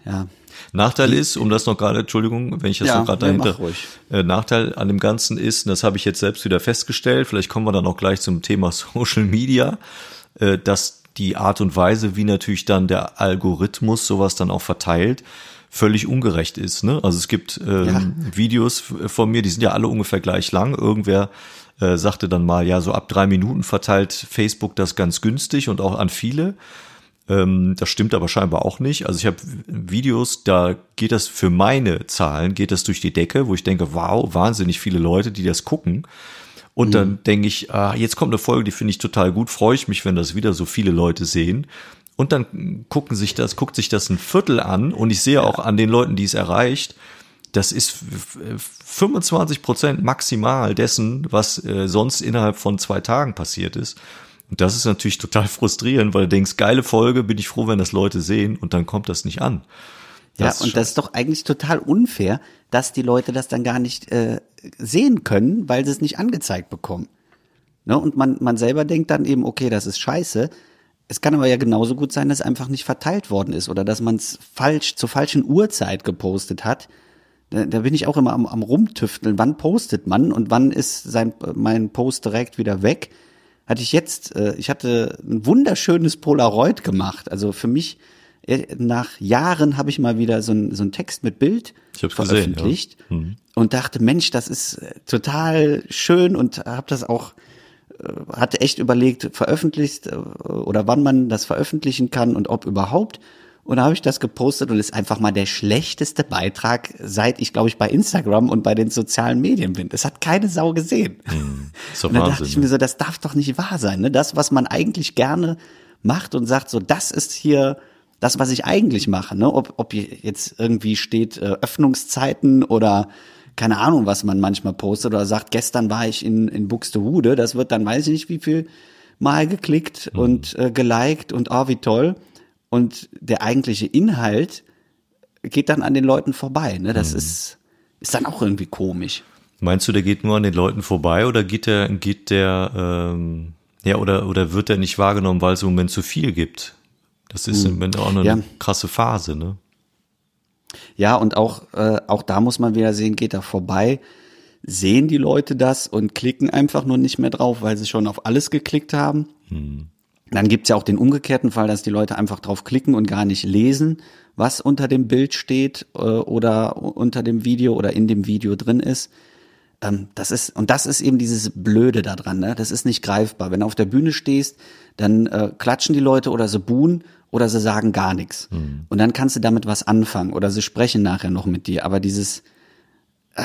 Ja. Nachteil ist, um das noch gerade, Entschuldigung, wenn ich das ja, noch gerade dahinter, äh, Nachteil an dem Ganzen ist, und das habe ich jetzt selbst wieder festgestellt, vielleicht kommen wir dann auch gleich zum Thema Social Media, äh, dass die Art und Weise, wie natürlich dann der Algorithmus sowas dann auch verteilt, völlig ungerecht ist. Ne? Also es gibt ähm, ja. Videos von mir, die sind ja alle ungefähr gleich lang. Irgendwer äh, sagte dann mal, ja, so ab drei Minuten verteilt Facebook das ganz günstig und auch an viele. Ähm, das stimmt aber scheinbar auch nicht. Also ich habe Videos, da geht das für meine Zahlen, geht das durch die Decke, wo ich denke, wow, wahnsinnig viele Leute, die das gucken. Und mhm. dann denke ich, ah, jetzt kommt eine Folge, die finde ich total gut, freue ich mich, wenn das wieder so viele Leute sehen und dann gucken sich das, guckt sich das ein Viertel an und ich sehe auch an den Leuten, die es erreicht, das ist 25 Prozent maximal dessen, was äh, sonst innerhalb von zwei Tagen passiert ist. Und das ist natürlich total frustrierend, weil du denkst, geile Folge, bin ich froh, wenn das Leute sehen und dann kommt das nicht an. Das ja, und das ist doch eigentlich total unfair, dass die Leute das dann gar nicht äh, sehen können, weil sie es nicht angezeigt bekommen. Ne? Und man, man selber denkt dann eben, okay, das ist scheiße. Es kann aber ja genauso gut sein, dass einfach nicht verteilt worden ist oder dass man es falsch zur falschen Uhrzeit gepostet hat. Da, da bin ich auch immer am, am rumtüfteln. Wann postet man und wann ist sein mein Post direkt wieder weg? Hatte ich jetzt, äh, ich hatte ein wunderschönes Polaroid gemacht. Also für mich äh, nach Jahren habe ich mal wieder so ein so Text mit Bild veröffentlicht gesehen, ja. Mhm. und dachte, Mensch, das ist äh, total schön und habe das auch äh, hatte echt überlegt, veröffentlicht äh, oder wann man das veröffentlichen kann und ob überhaupt. Und da habe ich das gepostet und ist einfach mal der schlechteste Beitrag, seit ich, glaube ich, bei Instagram und bei den sozialen Medien bin. Das hat keine Sau gesehen. Ist doch Und dann Wahnsinn, dachte ich ne? mir so, das darf doch nicht wahr sein. Ne? Das, was man eigentlich gerne macht und sagt, so, das ist hier das, was ich eigentlich mache. Ne? Ob, ob jetzt irgendwie steht äh, Öffnungszeiten oder keine Ahnung, was man manchmal postet oder sagt, gestern war ich in, in Buxtehude, das wird dann weiß ich nicht wie viel Mal geklickt Mhm. und äh, geliked und oh, wie toll. Und der eigentliche Inhalt geht dann an den Leuten vorbei. Ne? Mhm. Das ist, ist dann auch irgendwie komisch. Meinst du, der geht nur an den Leuten vorbei oder geht der, geht der, ähm, ja, oder, oder wird der nicht wahrgenommen, weil es im Moment zu viel gibt? Das ist im Moment auch eine Ja. krasse Phase, ne? Ja, und auch, äh, auch da muss man wieder sehen, geht er vorbei, sehen die Leute das und klicken einfach nur nicht mehr drauf, weil sie schon auf alles geklickt haben. Dann gibt's ja auch den umgekehrten Fall, dass die Leute einfach drauf klicken und gar nicht lesen, was unter dem Bild steht äh, oder unter dem Video oder in dem Video drin ist. Ähm, das ist, und das ist eben dieses Blöde daran, ne? Das ist nicht greifbar. Wenn du auf der Bühne stehst, dann äh, klatschen die Leute oder sie buhen oder sie sagen gar nichts. Und dann kannst du damit was anfangen oder sie sprechen nachher noch mit dir. Aber dieses äh,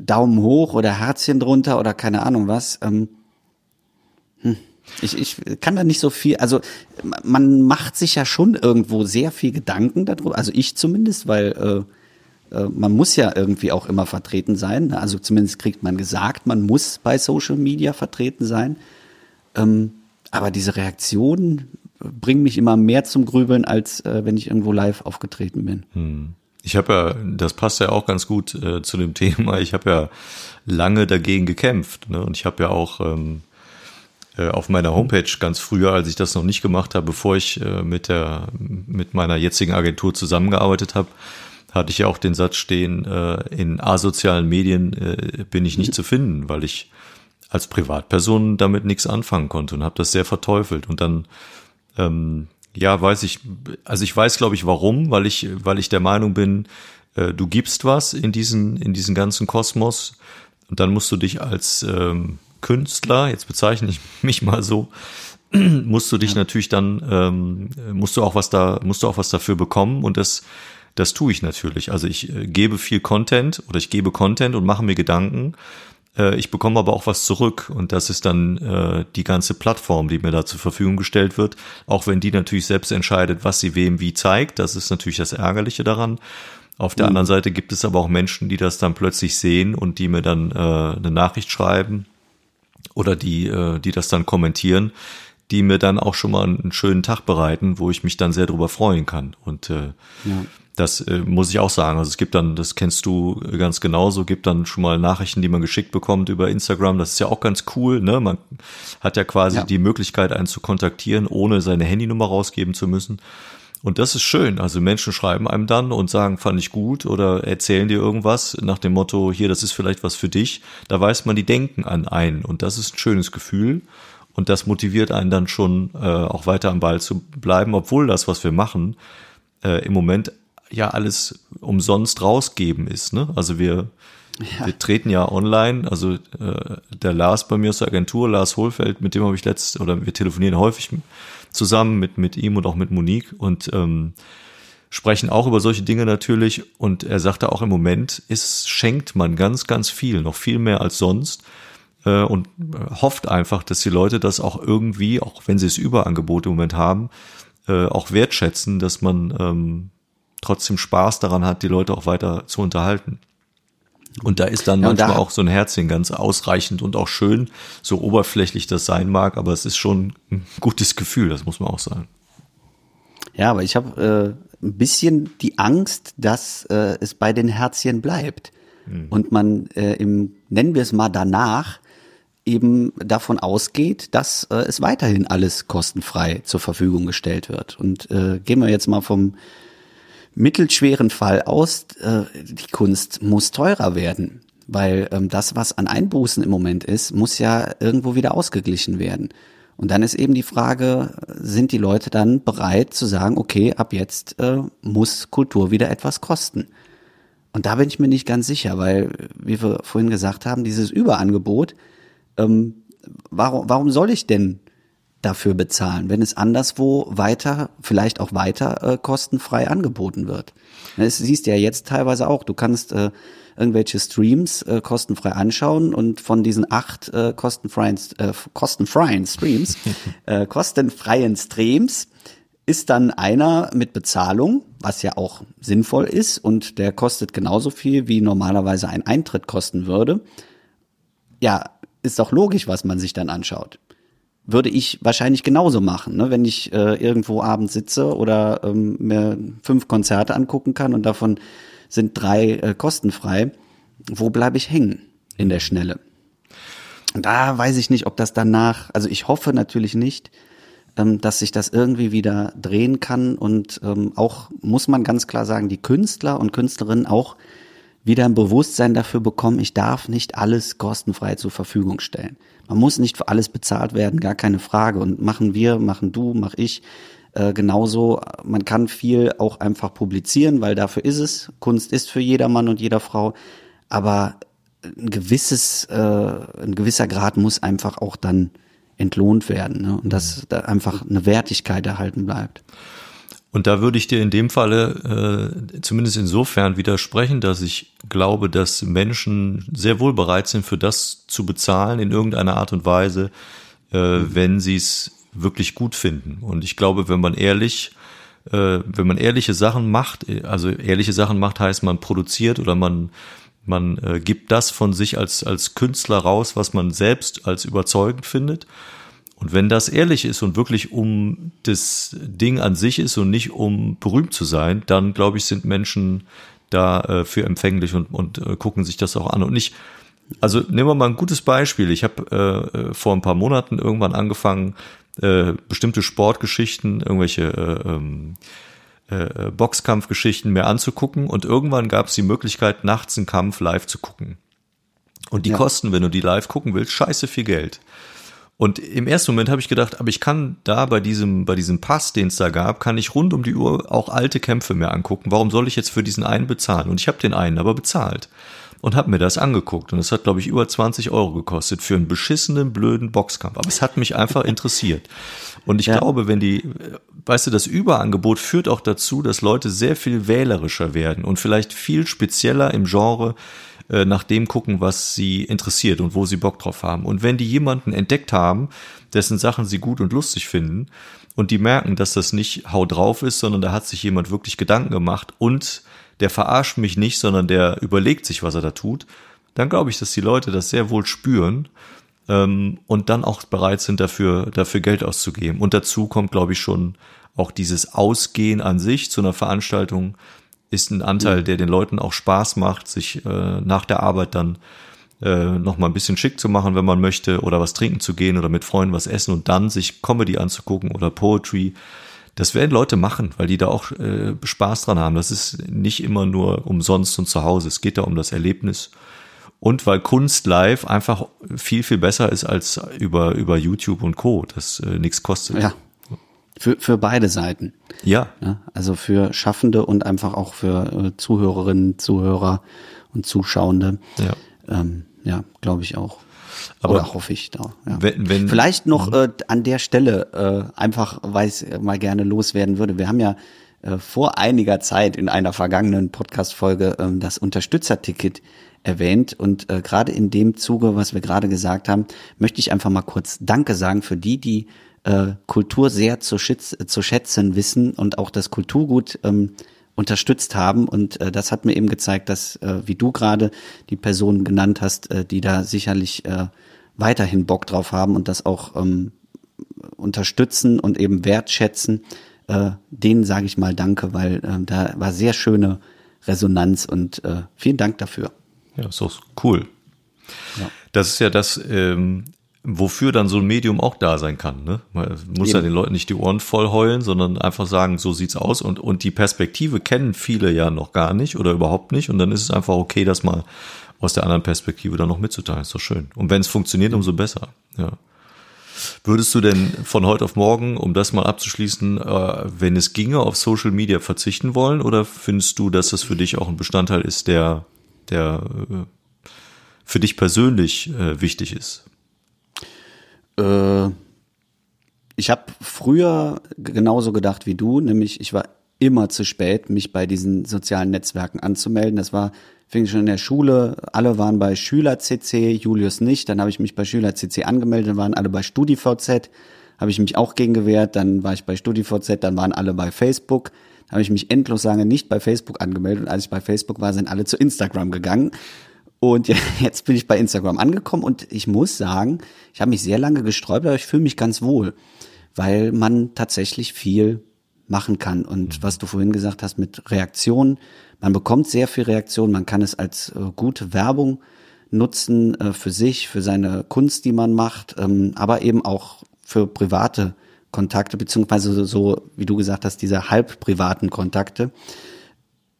Daumen hoch oder Herzchen drunter oder keine Ahnung was, ähm, hm, ich, ich kann da nicht so viel, also man macht sich ja schon irgendwo sehr viel Gedanken darüber, also ich zumindest, weil äh, man muss ja irgendwie auch immer vertreten sein. ne? Also zumindest kriegt man gesagt, man muss bei Social Media vertreten sein. Ähm, aber diese Reaktionen bringen mich immer mehr zum Grübeln, als äh, wenn ich irgendwo live aufgetreten bin. Ich habe ja, das passt ja auch ganz gut äh, zu dem Thema. Ich habe ja lange dagegen gekämpft, ne? Und ich habe ja auch ähm, äh, auf meiner Homepage ganz früher, als ich das noch nicht gemacht habe, bevor ich äh, mit der mit meiner jetzigen Agentur zusammengearbeitet habe, hatte ich ja auch den Satz stehen: äh, In asozialen Medien äh, bin ich nicht zu finden, weil ich als Privatperson damit nichts anfangen konnte und habe das sehr verteufelt. Und dann ähm, ja, weiß ich, also ich weiß, glaube ich, warum, weil ich, weil ich der Meinung bin, äh, du gibst was in diesen, in diesen ganzen Kosmos und dann musst du dich als ähm, Künstler, jetzt bezeichne ich mich mal so, musst du dich natürlich dann, ähm, musst du auch was da, musst du auch was dafür bekommen und das, das tue ich natürlich. Also ich äh, gebe viel Content oder ich gebe Content und mache mir Gedanken. Äh, ich bekomme aber auch was zurück und das ist dann äh, die ganze Plattform, die mir da zur Verfügung gestellt wird. Auch wenn die natürlich selbst entscheidet, was sie wem wie zeigt. Das ist natürlich das Ärgerliche daran. Auf der anderen Seite gibt es aber auch Menschen, die das dann plötzlich sehen und die mir dann äh, eine Nachricht schreiben oder die, äh, die das dann kommentieren, die mir dann auch schon mal einen schönen Tag bereiten, wo ich mich dann sehr drüber freuen kann. Und äh, das äh, muss ich auch sagen. Also es gibt dann, das kennst du ganz genauso, gibt dann schon mal Nachrichten, die man geschickt bekommt über Instagram. Das ist ja auch ganz cool. Ne? Man hat ja quasi Ja. die Möglichkeit, einen zu kontaktieren, ohne seine Handynummer rausgeben zu müssen. Und das ist schön. Also Menschen schreiben einem dann und sagen, fand ich gut oder erzählen dir irgendwas nach dem Motto, hier, das ist vielleicht was für dich. Da weiß man, die denken an einen. Und das ist ein schönes Gefühl. Und das motiviert einen dann schon, äh, auch weiter am Ball zu bleiben, obwohl das, was wir machen, äh, im Moment ja alles umsonst rausgeben ist. Ne? Also wir, wir treten ja online. Also äh, der Lars bei mir aus der Agentur, Lars Hohlfeld, mit dem habe ich letzt, oder wir telefonieren häufig zusammen mit, mit ihm und auch mit Monique und ähm, sprechen auch über solche Dinge natürlich. Und er sagte auch im Moment, ist, schenkt man ganz, ganz viel, noch viel mehr als sonst. Äh, und äh, hofft einfach, dass die Leute das auch irgendwie, auch wenn sie es Überangebot im Moment haben, äh, auch wertschätzen, dass man ähm, trotzdem Spaß daran hat, die Leute auch weiter zu unterhalten. Und da ist dann Ja, und da- manchmal auch so ein Herzchen ganz ausreichend und auch schön, so oberflächlich das sein mag, aber es ist schon ein gutes Gefühl, das muss man auch sagen. Ja, aber ich habe äh, ein bisschen die Angst, dass äh, es bei den Herzchen bleibt. Und man äh, im, nennen wir es mal danach, eben davon ausgeht, dass äh, es weiterhin alles kostenfrei zur Verfügung gestellt wird. Und äh, gehen wir jetzt mal vom mittelschweren Fall aus, äh, die Kunst muss teurer werden, weil ähm, das, was an Einbußen im Moment ist, muss ja irgendwo wieder ausgeglichen werden. Und dann ist eben die Frage, sind die Leute dann bereit zu sagen, okay, ab jetzt äh, muss Kultur wieder etwas kosten? Und da bin ich mir nicht ganz sicher, weil, wie wir vorhin gesagt haben, dieses Überangebot, ähm, warum, warum soll ich denn dafür bezahlen, wenn es anderswo weiter, vielleicht auch weiter äh, kostenfrei angeboten wird. Das siehst du ja jetzt teilweise auch. Du kannst äh, irgendwelche Streams äh, kostenfrei anschauen und von diesen acht äh, kostenfreien, äh, kostenfreien Streams, äh, kostenfreien Streams ist dann einer mit Bezahlung, was ja auch sinnvoll ist und der kostet genauso viel, wie normalerweise ein Eintritt kosten würde. Ja, ist doch logisch, was man sich dann anschaut würde ich wahrscheinlich genauso machen, ne? wenn ich äh, irgendwo abends sitze oder ähm, mir fünf Konzerte angucken kann und davon sind drei äh, kostenfrei. Wo bleibe ich hängen in der Schnelle? Und da weiß ich nicht, ob das danach, also ich hoffe natürlich nicht, ähm, dass sich das irgendwie wieder drehen kann und ähm, auch muss man ganz klar sagen, die Künstler und Künstlerinnen auch wieder ein Bewusstsein dafür bekommen, ich darf nicht alles kostenfrei zur Verfügung stellen. Man muss nicht für alles bezahlt werden, gar keine Frage. Und machen wir, machen du, mach ich äh, genauso. Man kann viel auch einfach publizieren, weil dafür ist es. Kunst ist für jeder Mann und jeder Frau. Aber ein gewisses, äh, ein gewisser Grad muss einfach auch dann entlohnt werden. Ne? Und dass da einfach eine Wertigkeit erhalten bleibt. Und da würde ich dir in dem Falle äh, zumindest insofern widersprechen, dass ich glaube, dass Menschen sehr wohl bereit sind, für das zu bezahlen in irgendeiner Art und Weise, äh, wenn sie es wirklich gut finden. Und ich glaube, wenn man ehrlich, äh, wenn man ehrliche Sachen macht, also ehrliche Sachen macht, heißt man produziert oder man man äh, gibt das von sich als als Künstler raus, was man selbst als überzeugend findet. Und wenn das ehrlich ist und wirklich um das Ding an sich ist und nicht um berühmt zu sein, dann glaube ich, sind Menschen da äh, für empfänglich und, und äh, gucken sich das auch an. Und nicht, also nehmen wir mal ein gutes Beispiel. Ich habe äh, vor ein paar Monaten irgendwann angefangen, äh, bestimmte Sportgeschichten, irgendwelche äh, ähm, äh, Boxkampfgeschichten mehr anzugucken. Und irgendwann gab es die Möglichkeit, nachts einen Kampf live zu gucken. Und die ja. kosten, wenn du die live gucken willst, scheiße viel Geld. Und im ersten Moment habe ich gedacht, aber ich kann da bei diesem, bei diesem Pass, den es da gab, kann ich rund um die Uhr auch alte Kämpfe mir angucken. Warum soll ich jetzt für diesen einen bezahlen? Und ich habe den einen aber bezahlt und habe mir das angeguckt. Und es hat, glaube ich, über 20 Euro gekostet für einen beschissenen, blöden Boxkampf. Aber es hat mich einfach interessiert. Und ich ja. glaube, wenn die, weißt du, das Überangebot führt auch dazu, dass Leute sehr viel wählerischer werden und vielleicht viel spezieller im Genre äh, nach dem gucken, was sie interessiert und wo sie Bock drauf haben. Und wenn die jemanden entdeckt haben, dessen Sachen sie gut und lustig finden und die merken, dass das nicht Hau drauf ist, sondern da hat sich jemand wirklich Gedanken gemacht und der verarscht mich nicht, sondern der überlegt sich, was er da tut, dann glaube ich, dass die Leute das sehr wohl spüren ähm, und dann auch bereit sind, dafür, dafür Geld auszugeben. Und dazu kommt, glaube ich, schon auch dieses Ausgehen an sich zu einer Veranstaltung, ist ein Anteil, der den Leuten auch Spaß macht, sich äh, nach der Arbeit dann äh, noch mal ein bisschen schick zu machen, wenn man möchte, oder was trinken zu gehen oder mit Freunden was essen und dann sich Comedy anzugucken oder Poetry. Das werden Leute machen, weil die da auch äh, Spaß dran haben. Das ist nicht immer nur umsonst und zu Hause. Es geht da um das Erlebnis. Und weil Kunst live einfach viel, viel besser ist als über, über YouTube und Co., das äh, nichts kostet. Ja, für, für beide Seiten. Ja. ja. Also für Schaffende und einfach auch für äh, Zuhörerinnen, Zuhörer und Zuschauende. Ja, ähm, ja glaube ich auch. Aber Oder hoffe ich da. Ja. Wenn, wenn, Vielleicht noch mhm. äh, an der Stelle äh, einfach, weil ich mal gerne loswerden würde. Wir haben ja äh, vor einiger Zeit in einer vergangenen Podcast-Folge äh, das Unterstützerticket erwähnt und äh, gerade in dem Zuge, was wir gerade gesagt haben, möchte ich einfach mal kurz Danke sagen für die, die äh, Kultur sehr zu, schütz, zu schätzen wissen und auch das Kulturgut ähm, unterstützt haben. Und äh, das hat mir eben gezeigt, dass, äh, wie du gerade die Personen genannt hast, äh, die da sicherlich äh, weiterhin Bock drauf haben und das auch ähm, unterstützen und eben wertschätzen. Äh, denen sage ich mal Danke, weil äh, da war sehr schöne Resonanz und äh, vielen Dank dafür. Ja, ist cool. Ja. Das ist ja das, ähm, wofür dann so ein Medium auch da sein kann. Ne? Man muss Eben. ja den Leuten nicht die Ohren voll heulen, sondern einfach sagen, so sieht's aus. Und, und die Perspektive kennen viele ja noch gar nicht oder überhaupt nicht. Und dann ist es einfach okay, das mal aus der anderen Perspektive dann noch mitzuteilen. Ist doch schön. Und wenn es funktioniert, umso besser. Ja. Würdest du denn von heute auf morgen, um das mal abzuschließen, äh, wenn es ginge, auf Social Media verzichten wollen? Oder findest du, dass das für dich auch ein Bestandteil ist, der, der äh, für dich persönlich äh, wichtig ist? Äh, ich habe früher genauso gedacht wie du, nämlich ich war immer zu spät, mich bei diesen sozialen Netzwerken anzumelden. Das war, fing schon in der Schule, alle waren bei Schüler-CC, Julius nicht, dann habe ich mich bei Schüler-CC angemeldet, dann waren alle bei StudiVZ, habe ich mich auch gegen gewehrt, dann war ich bei StudiVZ, dann waren alle bei Facebook, habe ich mich endlos lange nicht bei Facebook angemeldet und als ich bei Facebook war, sind alle zu Instagram gegangen. Und jetzt bin ich bei Instagram angekommen und ich muss sagen, ich habe mich sehr lange gesträubt, aber ich fühle mich ganz wohl, weil man tatsächlich viel machen kann. Und mhm. was du vorhin gesagt hast mit Reaktionen, man bekommt sehr viel Reaktion, man kann es als äh, gute Werbung nutzen äh, für sich, für seine Kunst, die man macht, ähm, aber eben auch für private Kontakte, beziehungsweise so, wie du gesagt hast, diese halb privaten Kontakte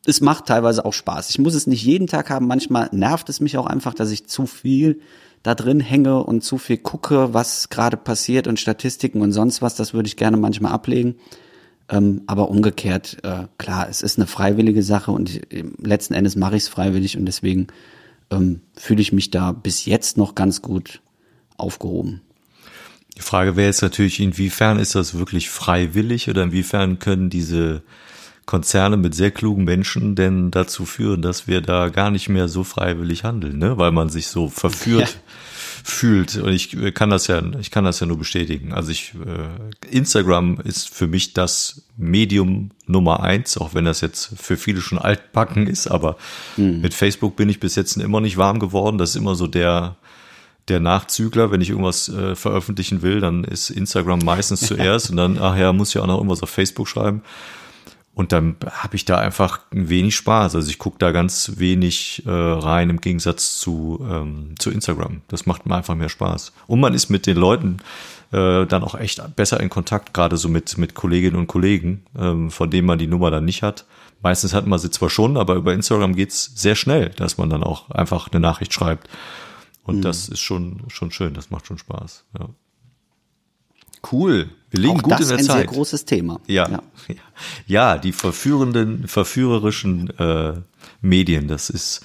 es macht teilweise auch Spaß. Ich muss es nicht jeden Tag haben. Manchmal nervt es mich auch einfach, dass ich zu viel da drin hänge und zu viel gucke, was gerade passiert und Statistiken und sonst was. Das würde ich gerne manchmal ablegen. Ähm, aber umgekehrt, äh, klar, es ist eine freiwillige Sache und ich, letzten Endes mache ich es freiwillig und deswegen ähm, fühle ich mich da bis jetzt noch ganz gut aufgehoben. Die Frage wäre jetzt natürlich, inwiefern ist das wirklich freiwillig oder inwiefern können diese Konzerne mit sehr klugen Menschen denn dazu führen, dass wir da gar nicht mehr so freiwillig handeln, ne? weil man sich so verführt ja. fühlt. Und ich kann das ja, ich kann das ja nur bestätigen. Also ich, äh, Instagram ist für mich das Medium Nummer eins, auch wenn das jetzt für viele schon altbacken ist, aber mhm. mit Facebook bin ich bis jetzt immer nicht warm geworden. Das ist immer so der, der Nachzügler, wenn ich irgendwas äh, veröffentlichen will, dann ist Instagram meistens zuerst und dann, ach ja, muss ja auch noch irgendwas auf Facebook schreiben. Und dann habe ich da einfach wenig Spaß. Also ich gucke da ganz wenig äh, rein im Gegensatz zu, ähm, zu Instagram. Das macht mir einfach mehr Spaß. Und man ist mit den Leuten äh, dann auch echt besser in Kontakt, gerade so mit, mit Kolleginnen und Kollegen, ähm, von denen man die Nummer dann nicht hat. Meistens hat man sie zwar schon, aber über Instagram geht's sehr schnell, dass man dann auch einfach eine Nachricht schreibt. Und mhm. das ist schon, schon schön, das macht schon Spaß. Ja. Cool. Wir liegen Auch gut in der ein Zeit. sehr großes Thema. Ja, ja, ja die verführenden, verführerischen äh, Medien, das ist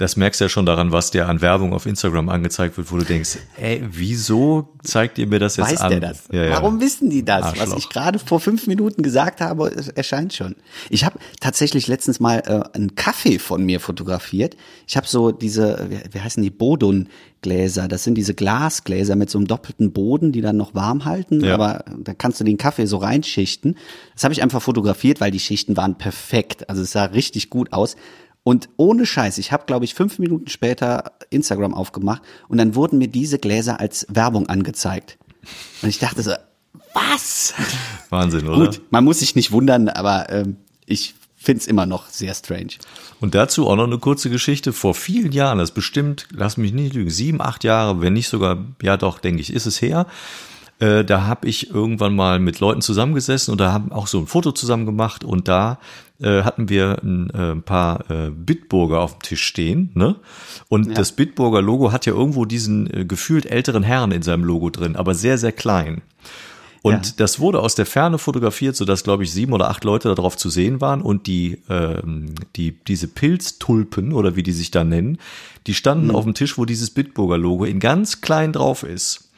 das merkst du ja schon daran, was dir an Werbung auf Instagram angezeigt wird, wo du denkst, ey, wieso zeigt ihr mir das jetzt Weiß an? Der das? Ja, ja. Warum wissen die das? Arschloch. Was ich gerade vor fünf Minuten gesagt habe, erscheint schon. Ich habe tatsächlich letztens mal äh, einen Kaffee von mir fotografiert. Ich habe so diese, wie, wie heißen die, Bodun-Gläser. Das sind diese Glasgläser mit so einem doppelten Boden, die dann noch warm halten. Ja. Aber da kannst du den Kaffee so reinschichten. Das habe ich einfach fotografiert, weil die Schichten waren perfekt. Also es sah richtig gut aus. Und ohne Scheiß, ich habe, glaube ich, fünf Minuten später Instagram aufgemacht und dann wurden mir diese Gläser als Werbung angezeigt. Und ich dachte so, was? Wahnsinn, oder? Gut, man muss sich nicht wundern, aber ähm, ich finde es immer noch sehr strange. Und dazu auch noch eine kurze Geschichte. Vor vielen Jahren, das bestimmt, lass mich nicht lügen, sieben, acht Jahre, wenn nicht sogar, ja doch, denke ich, ist es her. Äh, da habe ich irgendwann mal mit Leuten zusammengesessen und da haben auch so ein Foto zusammen gemacht und da äh, hatten wir ein äh, paar äh, Bitburger auf dem Tisch stehen, ne? Und ja. das Bitburger Logo hat ja irgendwo diesen äh, gefühlt älteren Herrn in seinem Logo drin, aber sehr, sehr klein. Und ja. das wurde aus der Ferne fotografiert, sodass, glaube ich, sieben oder acht Leute darauf zu sehen waren. Und die, ähm, die, diese Pilztulpen oder wie die sich da nennen, die standen mhm. auf dem Tisch, wo dieses Bitburger Logo in ganz klein drauf ist.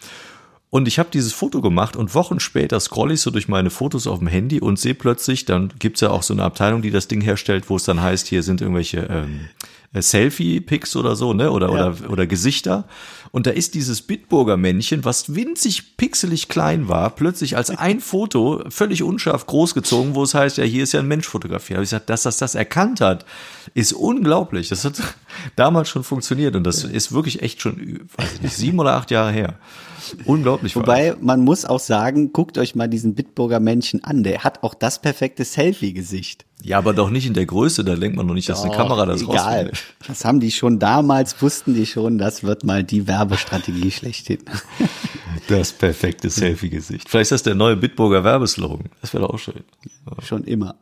Und ich habe dieses Foto gemacht und Wochen später scroll ich so durch meine Fotos auf dem Handy und sehe plötzlich, dann gibt's ja auch so eine Abteilung, die das Ding herstellt, wo es dann heißt, hier sind irgendwelche ähm, äh, Selfie-Pics oder so, ne? Oder, ja. oder, oder Gesichter. Und da ist dieses Bitburger Männchen, was winzig pixelig klein war, plötzlich als ein Foto völlig unscharf großgezogen, wo es heißt, ja, hier ist ja ein Mensch fotografiert. Habe ich gesagt, dass das das erkannt hat, ist unglaublich. Das hat damals schon funktioniert und das ist wirklich echt schon, weiß ich nicht, sieben oder acht Jahre her. Unglaublich Wobei, man muss auch sagen, guckt euch mal diesen Bitburger Männchen an. Der hat auch das perfekte Selfie-Gesicht. Ja, aber doch nicht in der Größe, da denkt man noch nicht, dass eine Kamera das Egal. rausfindet. Das haben die schon damals, wussten die schon, das wird mal die Werbestrategie schlechthin. Das perfekte Selfie-Gesicht. Vielleicht ist das der neue Bitburger Werbeslogan. Das wäre doch auch schön. schon immer.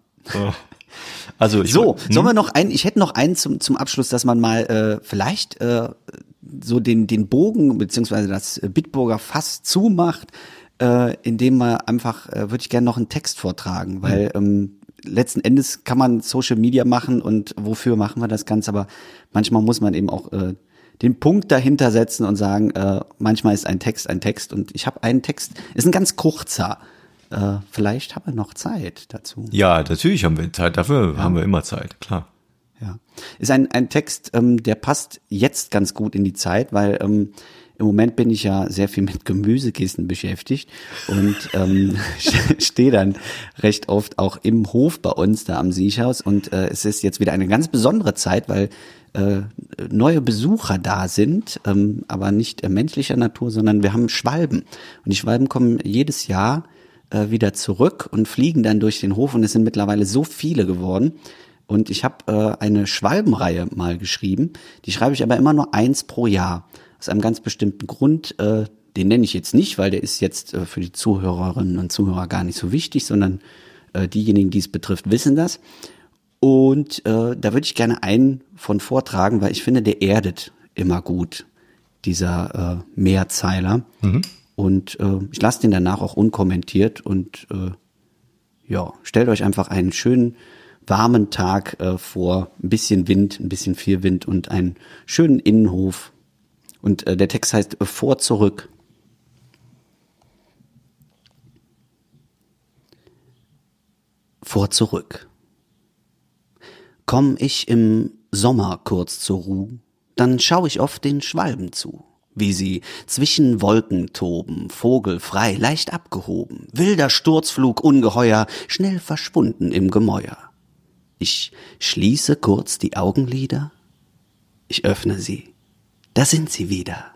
Also ich So, hm? sollen wir noch einen, ich hätte noch einen zum, zum Abschluss, dass man mal äh, vielleicht äh, so den, den Bogen beziehungsweise das Bitburger Fass zumacht, äh, indem man einfach, äh, würde ich gerne noch einen Text vortragen, weil ähm, letzten Endes kann man Social Media machen und wofür machen wir das Ganze, aber manchmal muss man eben auch äh, den Punkt dahinter setzen und sagen, äh, manchmal ist ein Text ein Text und ich habe einen Text, ist ein ganz kurzer. Äh, vielleicht haben wir noch Zeit dazu. Ja, natürlich haben wir Zeit. Dafür haben wir immer Zeit, klar. Ja. Ist ein, ein Text, ähm, der passt jetzt ganz gut in die Zeit, weil ähm, im Moment bin ich ja sehr viel mit Gemüsekissen beschäftigt und ähm, stehe dann recht oft auch im Hof bei uns da am Siechhaus und äh, es ist jetzt wieder eine ganz besondere Zeit, weil äh, neue Besucher da sind, ähm, aber nicht äh, menschlicher Natur, sondern wir haben Schwalben und die Schwalben kommen jedes Jahr äh, wieder zurück und fliegen dann durch den Hof und es sind mittlerweile so viele geworden. Und ich habe äh, eine Schwalbenreihe mal geschrieben. Die schreibe ich aber immer nur eins pro Jahr. Aus einem ganz bestimmten Grund. Äh, den nenne ich jetzt nicht, weil der ist jetzt äh, für die Zuhörerinnen und Zuhörer gar nicht so wichtig, sondern äh, diejenigen, die es betrifft, wissen das. Und äh, da würde ich gerne einen von vortragen, weil ich finde, der erdet immer gut, dieser äh, Mehrzeiler. Und äh, ich lasse den danach auch unkommentiert und äh, ja, stellt euch einfach einen schönen warmen Tag äh, vor, ein bisschen Wind, ein bisschen viel Wind und einen schönen Innenhof. Und äh, der Text heißt Vor zurück. Vor zurück. Komm ich im Sommer kurz zur Ruh, dann schau ich oft den Schwalben zu wie sie zwischen Wolken toben, vogelfrei, leicht abgehoben, wilder Sturzflug ungeheuer, schnell verschwunden im Gemäuer. Ich schließe kurz die Augenlider, ich öffne sie, da sind sie wieder.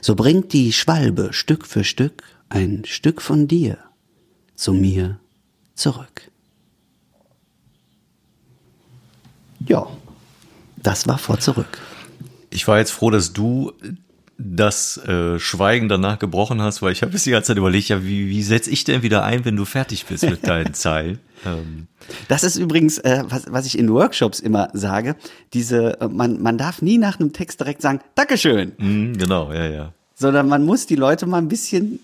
So bringt die Schwalbe Stück für Stück ein Stück von dir zu mir zurück. Ja, das war vor zurück. Ich war jetzt froh, dass du das äh, Schweigen danach gebrochen hast, weil ich habe bis die ganze Zeit überlegt, ja, wie, wie setze ich denn wieder ein, wenn du fertig bist mit deinen Zeilen? Ähm. Das ist übrigens, äh, was, was ich in Workshops immer sage, diese, äh, man, man darf nie nach einem Text direkt sagen, Dankeschön, Mhm, genau, ja, ja. sondern man muss die Leute mal ein bisschen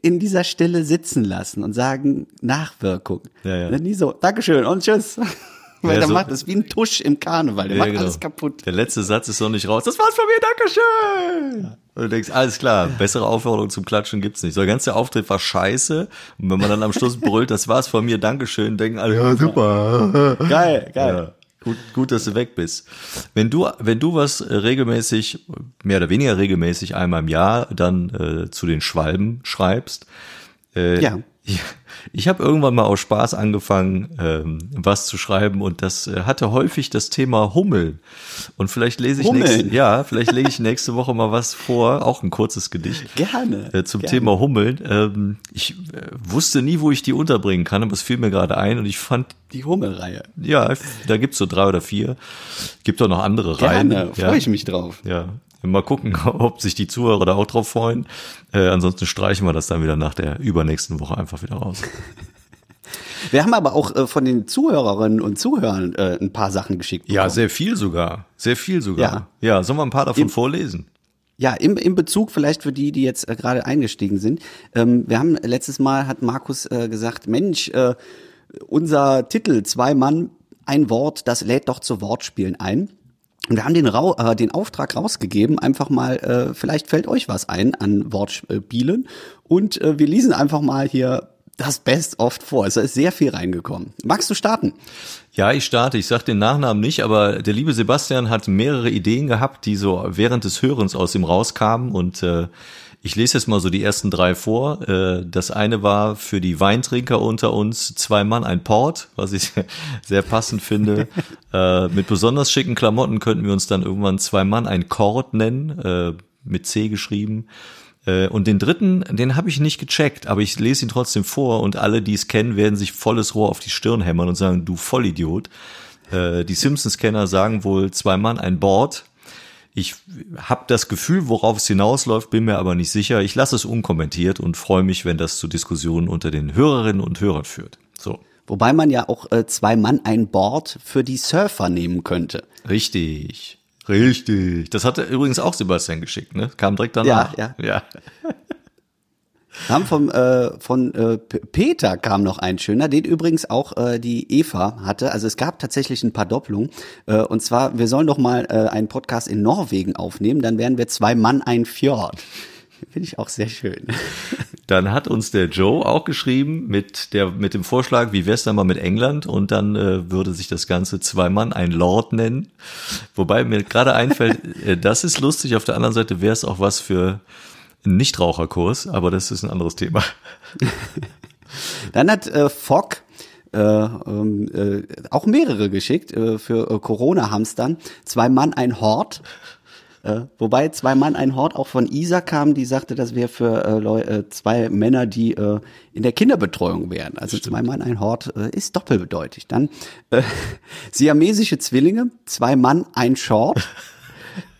in dieser Stille sitzen lassen und sagen, Nachwirkung. Ja, ja. Nie so, Dankeschön und tschüss. Weil Ja, der so- macht das wie ein Tusch im Karneval, der Ja, macht genau. alles kaputt. Der letzte Satz ist noch nicht raus. Das war's von mir, Dankeschön. Und du denkst, alles klar, bessere Aufforderung zum Klatschen gibt's nicht. So, der ganze Auftritt war scheiße. Und wenn man dann am Schluss brüllt, das war's von mir, Dankeschön, denken alle, ja, super. Geil, geil. Gut, gut, dass du weg bist. Wenn du, wenn du was äh, regelmäßig, mehr oder weniger regelmäßig einmal im Jahr dann äh, zu den Schwalben schreibst, äh, Ja. Ich, ich habe irgendwann mal aus Spaß angefangen, ähm, was zu schreiben und das äh, hatte häufig das Thema Hummeln. Und vielleicht lese ich Hummeln? nächste, ja, vielleicht lege ich nächste Woche mal was vor, auch ein kurzes Gedicht. Gerne. Äh, zum gerne. Thema Hummeln. Ähm, ich äh, wusste nie, wo ich die unterbringen kann, aber es fiel mir gerade ein und ich fand, Die Hummelreihe. ja, da gibt's so drei oder vier. Gibt auch noch andere Reihen. Gerne, ja. freue ich mich drauf. Ja, mal gucken, ob sich die Zuhörer da auch drauf freuen. Äh, ansonsten streichen wir das dann wieder nach der übernächsten Woche einfach wieder raus. Wir haben aber auch äh, von den Zuhörerinnen und Zuhörern äh, ein paar Sachen geschickt. Ja, bekommen. sehr viel sogar. Sehr viel sogar. Ja. Ja, sollen wir ein paar davon Im- vorlesen? Ja, im, im Bezug vielleicht für die, die jetzt äh, gerade eingestiegen sind. Ähm, wir haben letztes Mal hat Markus äh, gesagt, Mensch, äh, unser Titel zwei Mann, ein Wort, das lädt doch zu Wortspielen ein. Und wir haben den, Rau äh, den Auftrag rausgegeben, einfach mal, äh, vielleicht fällt euch was ein an Wortspielen. Und äh, wir lesen einfach mal hier das Best oft vor. Es ist sehr viel reingekommen. Magst du starten? Ja, ich starte. Ich sag den Nachnamen nicht, aber der liebe Sebastian hat mehrere Ideen gehabt, die so während des Hörens aus ihm rauskamen und äh, ich lese jetzt mal so die ersten drei vor. Äh, das eine war für die Weintrinker unter uns zwei Mann ein Port, was ich sehr passend finde. äh, mit besonders schicken Klamotten könnten wir uns dann irgendwann zwei Mann ein Kord nennen, äh, mit C geschrieben. Und den dritten, den habe ich nicht gecheckt, aber ich lese ihn trotzdem vor und alle, die es kennen, werden sich volles Rohr auf die Stirn hämmern und sagen, du Vollidiot. Die Simpsons-Kenner sagen wohl zwei Mann, ein Board. Ich habe das Gefühl, worauf es hinausläuft, bin mir aber nicht sicher. Ich lasse es unkommentiert und freue mich, wenn das zu Diskussionen unter den Hörerinnen und Hörern führt. So. Wobei man ja auch äh, zwei Mann ein Board für die Surfer nehmen könnte. Richtig. Richtig. Das hatte übrigens auch Sebastian geschickt, ne? Kam direkt danach. Ja, ja. ja. Haben vom, äh, von äh, Peter kam noch ein schöner, den übrigens auch äh, die Eva hatte. Also es gab tatsächlich ein paar Doppelungen. Äh, und zwar, wir sollen doch mal äh, einen Podcast in Norwegen aufnehmen, dann wären wir zwei Mann ein Fjord. Finde ich auch sehr schön. Dann hat uns der Joe auch geschrieben mit der mit dem Vorschlag, wie wär's dann mal mit England und dann äh, würde sich das Ganze zwei Mann ein Lord nennen. Wobei mir gerade einfällt, äh, das ist lustig. Auf der anderen Seite wäre es auch was für Nichtraucherkurs, aber das ist ein anderes Thema. Dann hat äh, Fogg äh, ähm, äh, auch mehrere geschickt äh, für äh, Corona-Hamstern. Zwei Mann, ein Hort. Äh, wobei zwei Mann, ein Hort auch von Isa kam, die sagte, das wäre für äh, zwei Männer, die äh, in der Kinderbetreuung wären. Also Stimmt. zwei Mann, ein Hort ist doppelbedeutig. Dann äh, siamesische Zwillinge, zwei Mann, ein Short.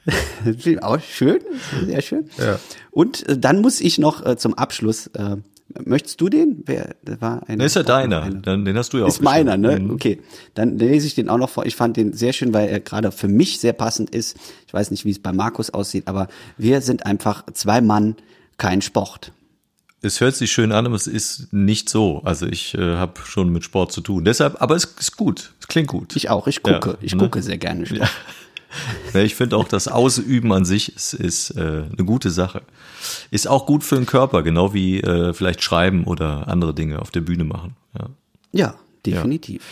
auch schön, sehr schön. Ja. Und äh, dann muss ich noch äh, zum Abschluss, äh, möchtest du den? Wer war ein? ist ja deiner, eine. dann den hast du ja auch. Ist meiner, ne? Mhm. Okay, dann lese ich den auch noch vor. Ich fand den sehr schön, weil er gerade für mich sehr passend ist. Ich weiß nicht, wie es bei Markus aussieht, aber wir sind einfach zwei Mann, kein Sport. Es hört sich schön an, aber es ist nicht so. Also ich äh, habe schon mit Sport zu tun. Deshalb, aber es ist gut. Es klingt gut. Ich auch. Ich gucke. Ja, ich ne? gucke sehr gerne Sport. Ja. Ich finde auch das Ausüben an sich ist, ist äh, eine gute Sache. Ist auch gut für den Körper, genau wie äh, vielleicht schreiben oder andere Dinge auf der Bühne machen. Ja, ja definitiv.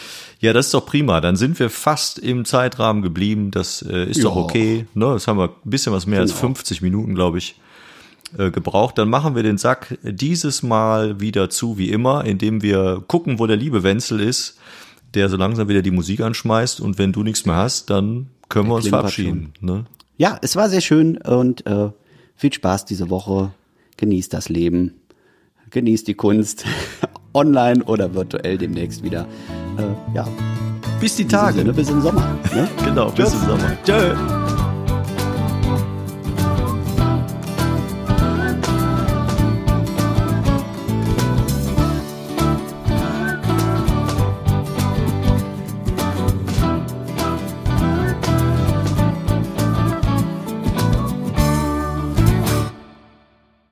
Ja. ja. das ist doch prima. Dann sind wir fast im Zeitrahmen geblieben. Das äh, ist ja. doch okay. Ne? Das haben wir ein bisschen was mehr genau. als 50 Minuten, glaube ich, äh, gebraucht. Dann machen wir den Sack dieses Mal wieder zu, wie immer, indem wir gucken, wo der liebe Wenzel ist, der so langsam wieder die Musik anschmeißt. Und wenn du nichts mehr hast, dann können wir uns verabschieden. Ne? Ja, es war sehr schön und äh, viel Spaß diese Woche. Genießt das Leben, genießt die Kunst, online oder virtuell demnächst wieder. Äh, ja. Bis die Tage. Sinne, bis im Sommer. Ne? genau, bis im Sommer. Tschö.